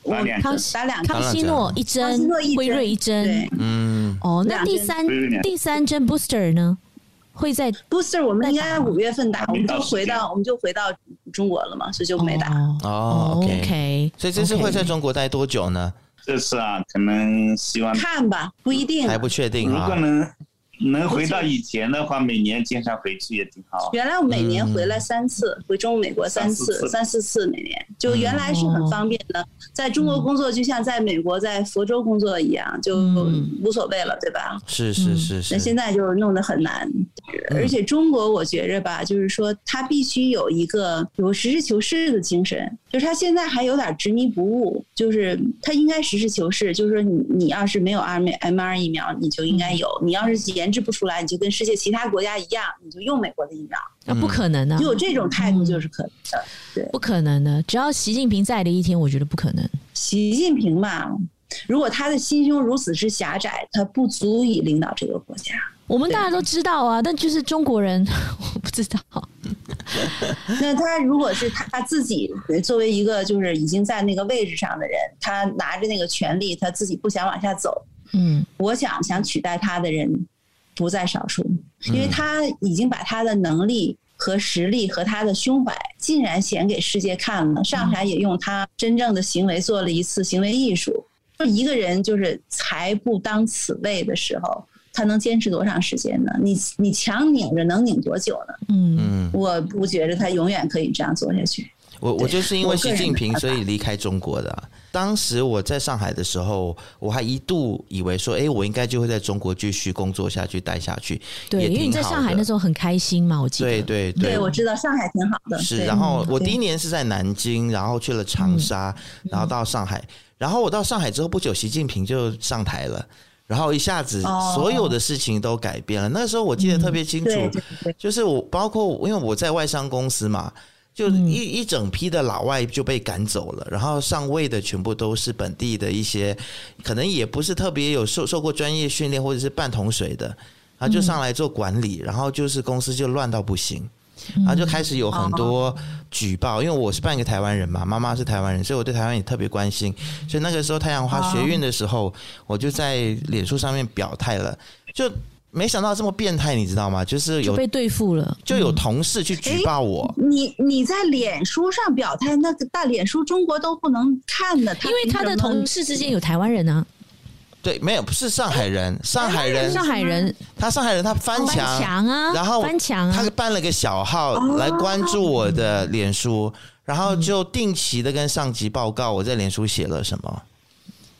打两针，打两康熙诺一针，辉瑞一针。嗯。哦，那第三第三针 booster 呢？会在 booster，我们应该五月份打，我们就回到我们就回到中国了嘛，所以就没打。哦，OK，所以这次会在中国待多久呢？这次啊，可能希望看吧，不一定，还不确定啊。能回到以前的话，每年经常回去也挺好。原来我每年回来三次，回中美国三次，三四次每年，就原来是很方便的。在中国工作就像在美国在佛州工作一样，就无所谓了，对吧？是是是是。那现在就是弄得很难，而且中国我觉着吧，就是说他必须有一个有实事求是的精神，就是他现在还有点执迷不悟，就是他应该实事求是，就是说你你要是没有 M M R 疫苗，你就应该有；你要是研制不出来，你就跟世界其他国家一样，你就用美国的疫苗。那不可能的，就有这种态度就是可能的，对，不可能的。只要习近平在的一天，我觉得不可能。习近平嘛，如果他的心胸如此之狭窄，他不足以领导这个国家。我们大家都知道啊，但就是中国人，我不知道。那他如果是他自己作为一个就是已经在那个位置上的人，他拿着那个权利，他自己不想往下走。嗯，我想想取代他的人不在少数，因为他已经把他的能力和实力和他的胸怀竟然显给世界看了。上海也用他真正的行为做了一次行为艺术。就一个人就是才不当此位的时候，他能坚持多长时间呢？你你强拧着能拧多久呢？嗯，我不觉得他永远可以这样做下去。我我就是因为习近平所以离开中国的。当时我在上海的时候，我还一度以为说，哎，我应该就会在中国继续工作下去、待下去。对，因为你在上海那时候很开心嘛，我记得。对对对，对，我知道上海挺好的。是，然后我第一年是在南京，然后去了长沙，然后到上海。然后我到上海之后不久，习近平就上台了，然后一下子所有的事情都改变了。那时候我记得特别清楚，就是我包括因为我在外商公司嘛。就一一整批的老外就被赶走了，然后上位的全部都是本地的一些，可能也不是特别有受受过专业训练或者是半桶水的，然后就上来做管理，然后就是公司就乱到不行，然后就开始有很多举报，因为我是半个台湾人嘛，妈妈是台湾人，所以我对台湾也特别关心，所以那个时候太阳花学运的时候，我就在脸书上面表态了，就。没想到这么变态，你知道吗？就是有被对付了，就有同事去举报我。你你在脸书上表态，那个大脸书中国都不能看的，因为他的同事之间有台湾人呢、啊。对，没有，不是上海人，上海人，上海人，他上海人，他翻墙，墙啊，然后翻墙，他办了个小号来关注我的脸书，然后就定期的跟上级报告我在脸书写了什么，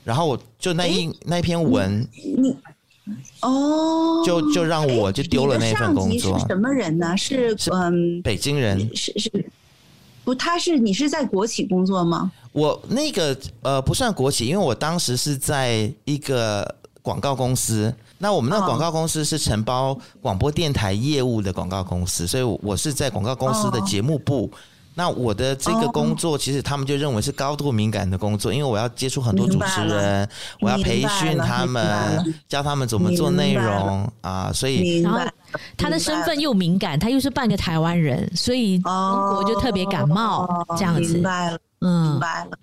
然后我就那一那篇文。你哦，就就让我就丢了那份工作。是什么人呢？是嗯，北京人。是是，不，他是你是在国企工作吗？我那个呃不算国企，因为我当时是在一个广告公司。那我们那广告公司是承包广播电台业务的广告公司，所以我是在广告公司的节目部。那我的这个工作，其实他们就认为是高度敏感的工作，因为我要接触很多主持人，我要培训他们，教他们怎么做内容啊，所以然后他的身份又敏感，他又是半个台湾人，所以中国就特别感冒这样子。明白了，嗯，明白了。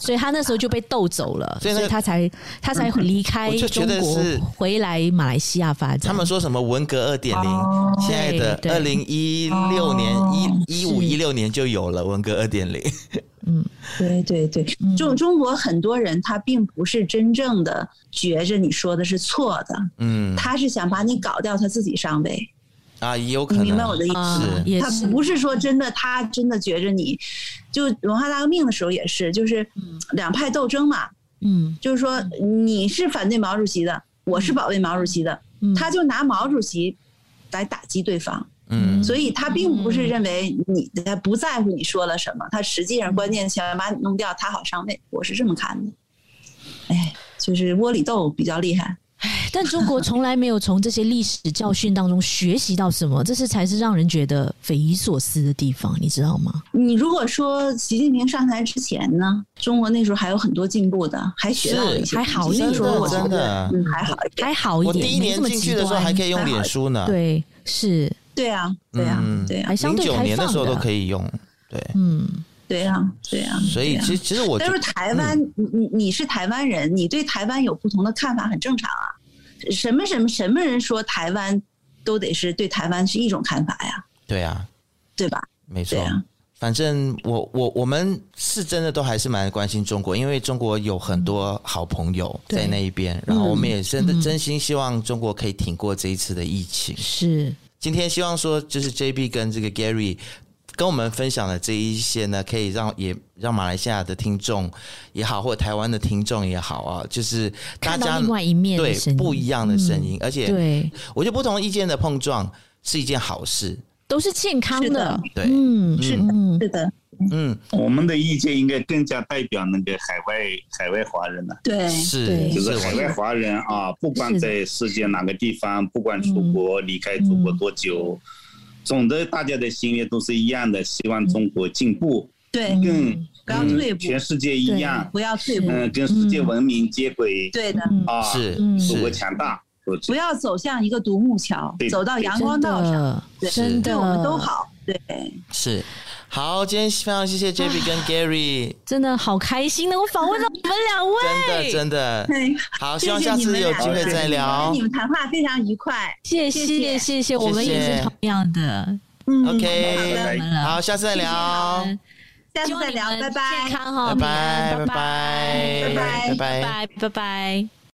所以他那时候就被逗走了，所以他才他才离开中国，回来马来西亚发展。他们说什么文革二点零，现在的二零一六年一一五一六年就有了文革二点零。嗯，对对对，中中国很多人他并不是真正的觉着你说的是错的，嗯，他是想把你搞掉，他自己上位。啊，也有可能。你明白我的意思？是他不是说真的，他真的觉着你，就文化大革命的时候也是，就是两派斗争嘛。嗯，就是说你是反对毛主席的，我是保卫毛主席的，他就拿毛主席来打击对方。嗯，所以他并不是认为你他不在乎你说了什么，他实际上关键想要把你弄掉，他好上位。我是这么看的。哎，就是窝里斗比较厉害。唉，但中国从来没有从这些历史教训当中学习到什么，这是才是让人觉得匪夷所思的地方，你知道吗？你如果说习近平上台之前呢，中国那时候还有很多进步的，还学到一些，还好一点，我真的。嗯，还好，还好一点。我第一年进去的时候还可以用脸书呢，对，是，对啊，对啊，对啊，还相对开放的，零九年的时候都可以用，对，嗯。对呀，对呀，所以其实其实我但是台湾，你你你是台湾人，你对台湾有不同的看法很正常啊。什么什么什么人说台湾都得是对台湾是一种看法呀？对啊，对吧？没错，反正我我我们是真的都还是蛮关心中国，因为中国有很多好朋友在那一边，然后我们也真的真心希望中国可以挺过这一次的疫情。是，今天希望说就是 JB 跟这个 Gary。跟我们分享的这一些呢，可以让也让马来西亚的听众也好，或者台湾的听众也好啊，就是大家另外一面对不一样的声音，嗯、而且对，我觉得不同意见的碰撞是一件好事，都是健康的，的。对，嗯，是的，是的，嗯，我们的意见应该更加代表那个海外海外华人了，对，是，就是海外华人啊，不管在世界哪个地方，不管出国离开祖国多久。总的，大家的心愿都是一样的，希望中国进步，对，跟不要退步，全世界一样，不要退步，嗯，跟世界文明接轨，对的，啊，是祖国强大，不要走向一个独木桥，走到阳光道上，真的，对我们都好，对，是。好，今天非常谢谢 JB 跟 Gary，真的好开心能够访问到你们两位，真的真的。好，希望下次有机会再聊。跟你们谈话非常愉快，谢谢谢谢，我们也是同样的。嗯，OK，好，下次再聊，下次再聊，拜拜，健康哈，拜拜。拜拜拜拜。拜拜拜拜。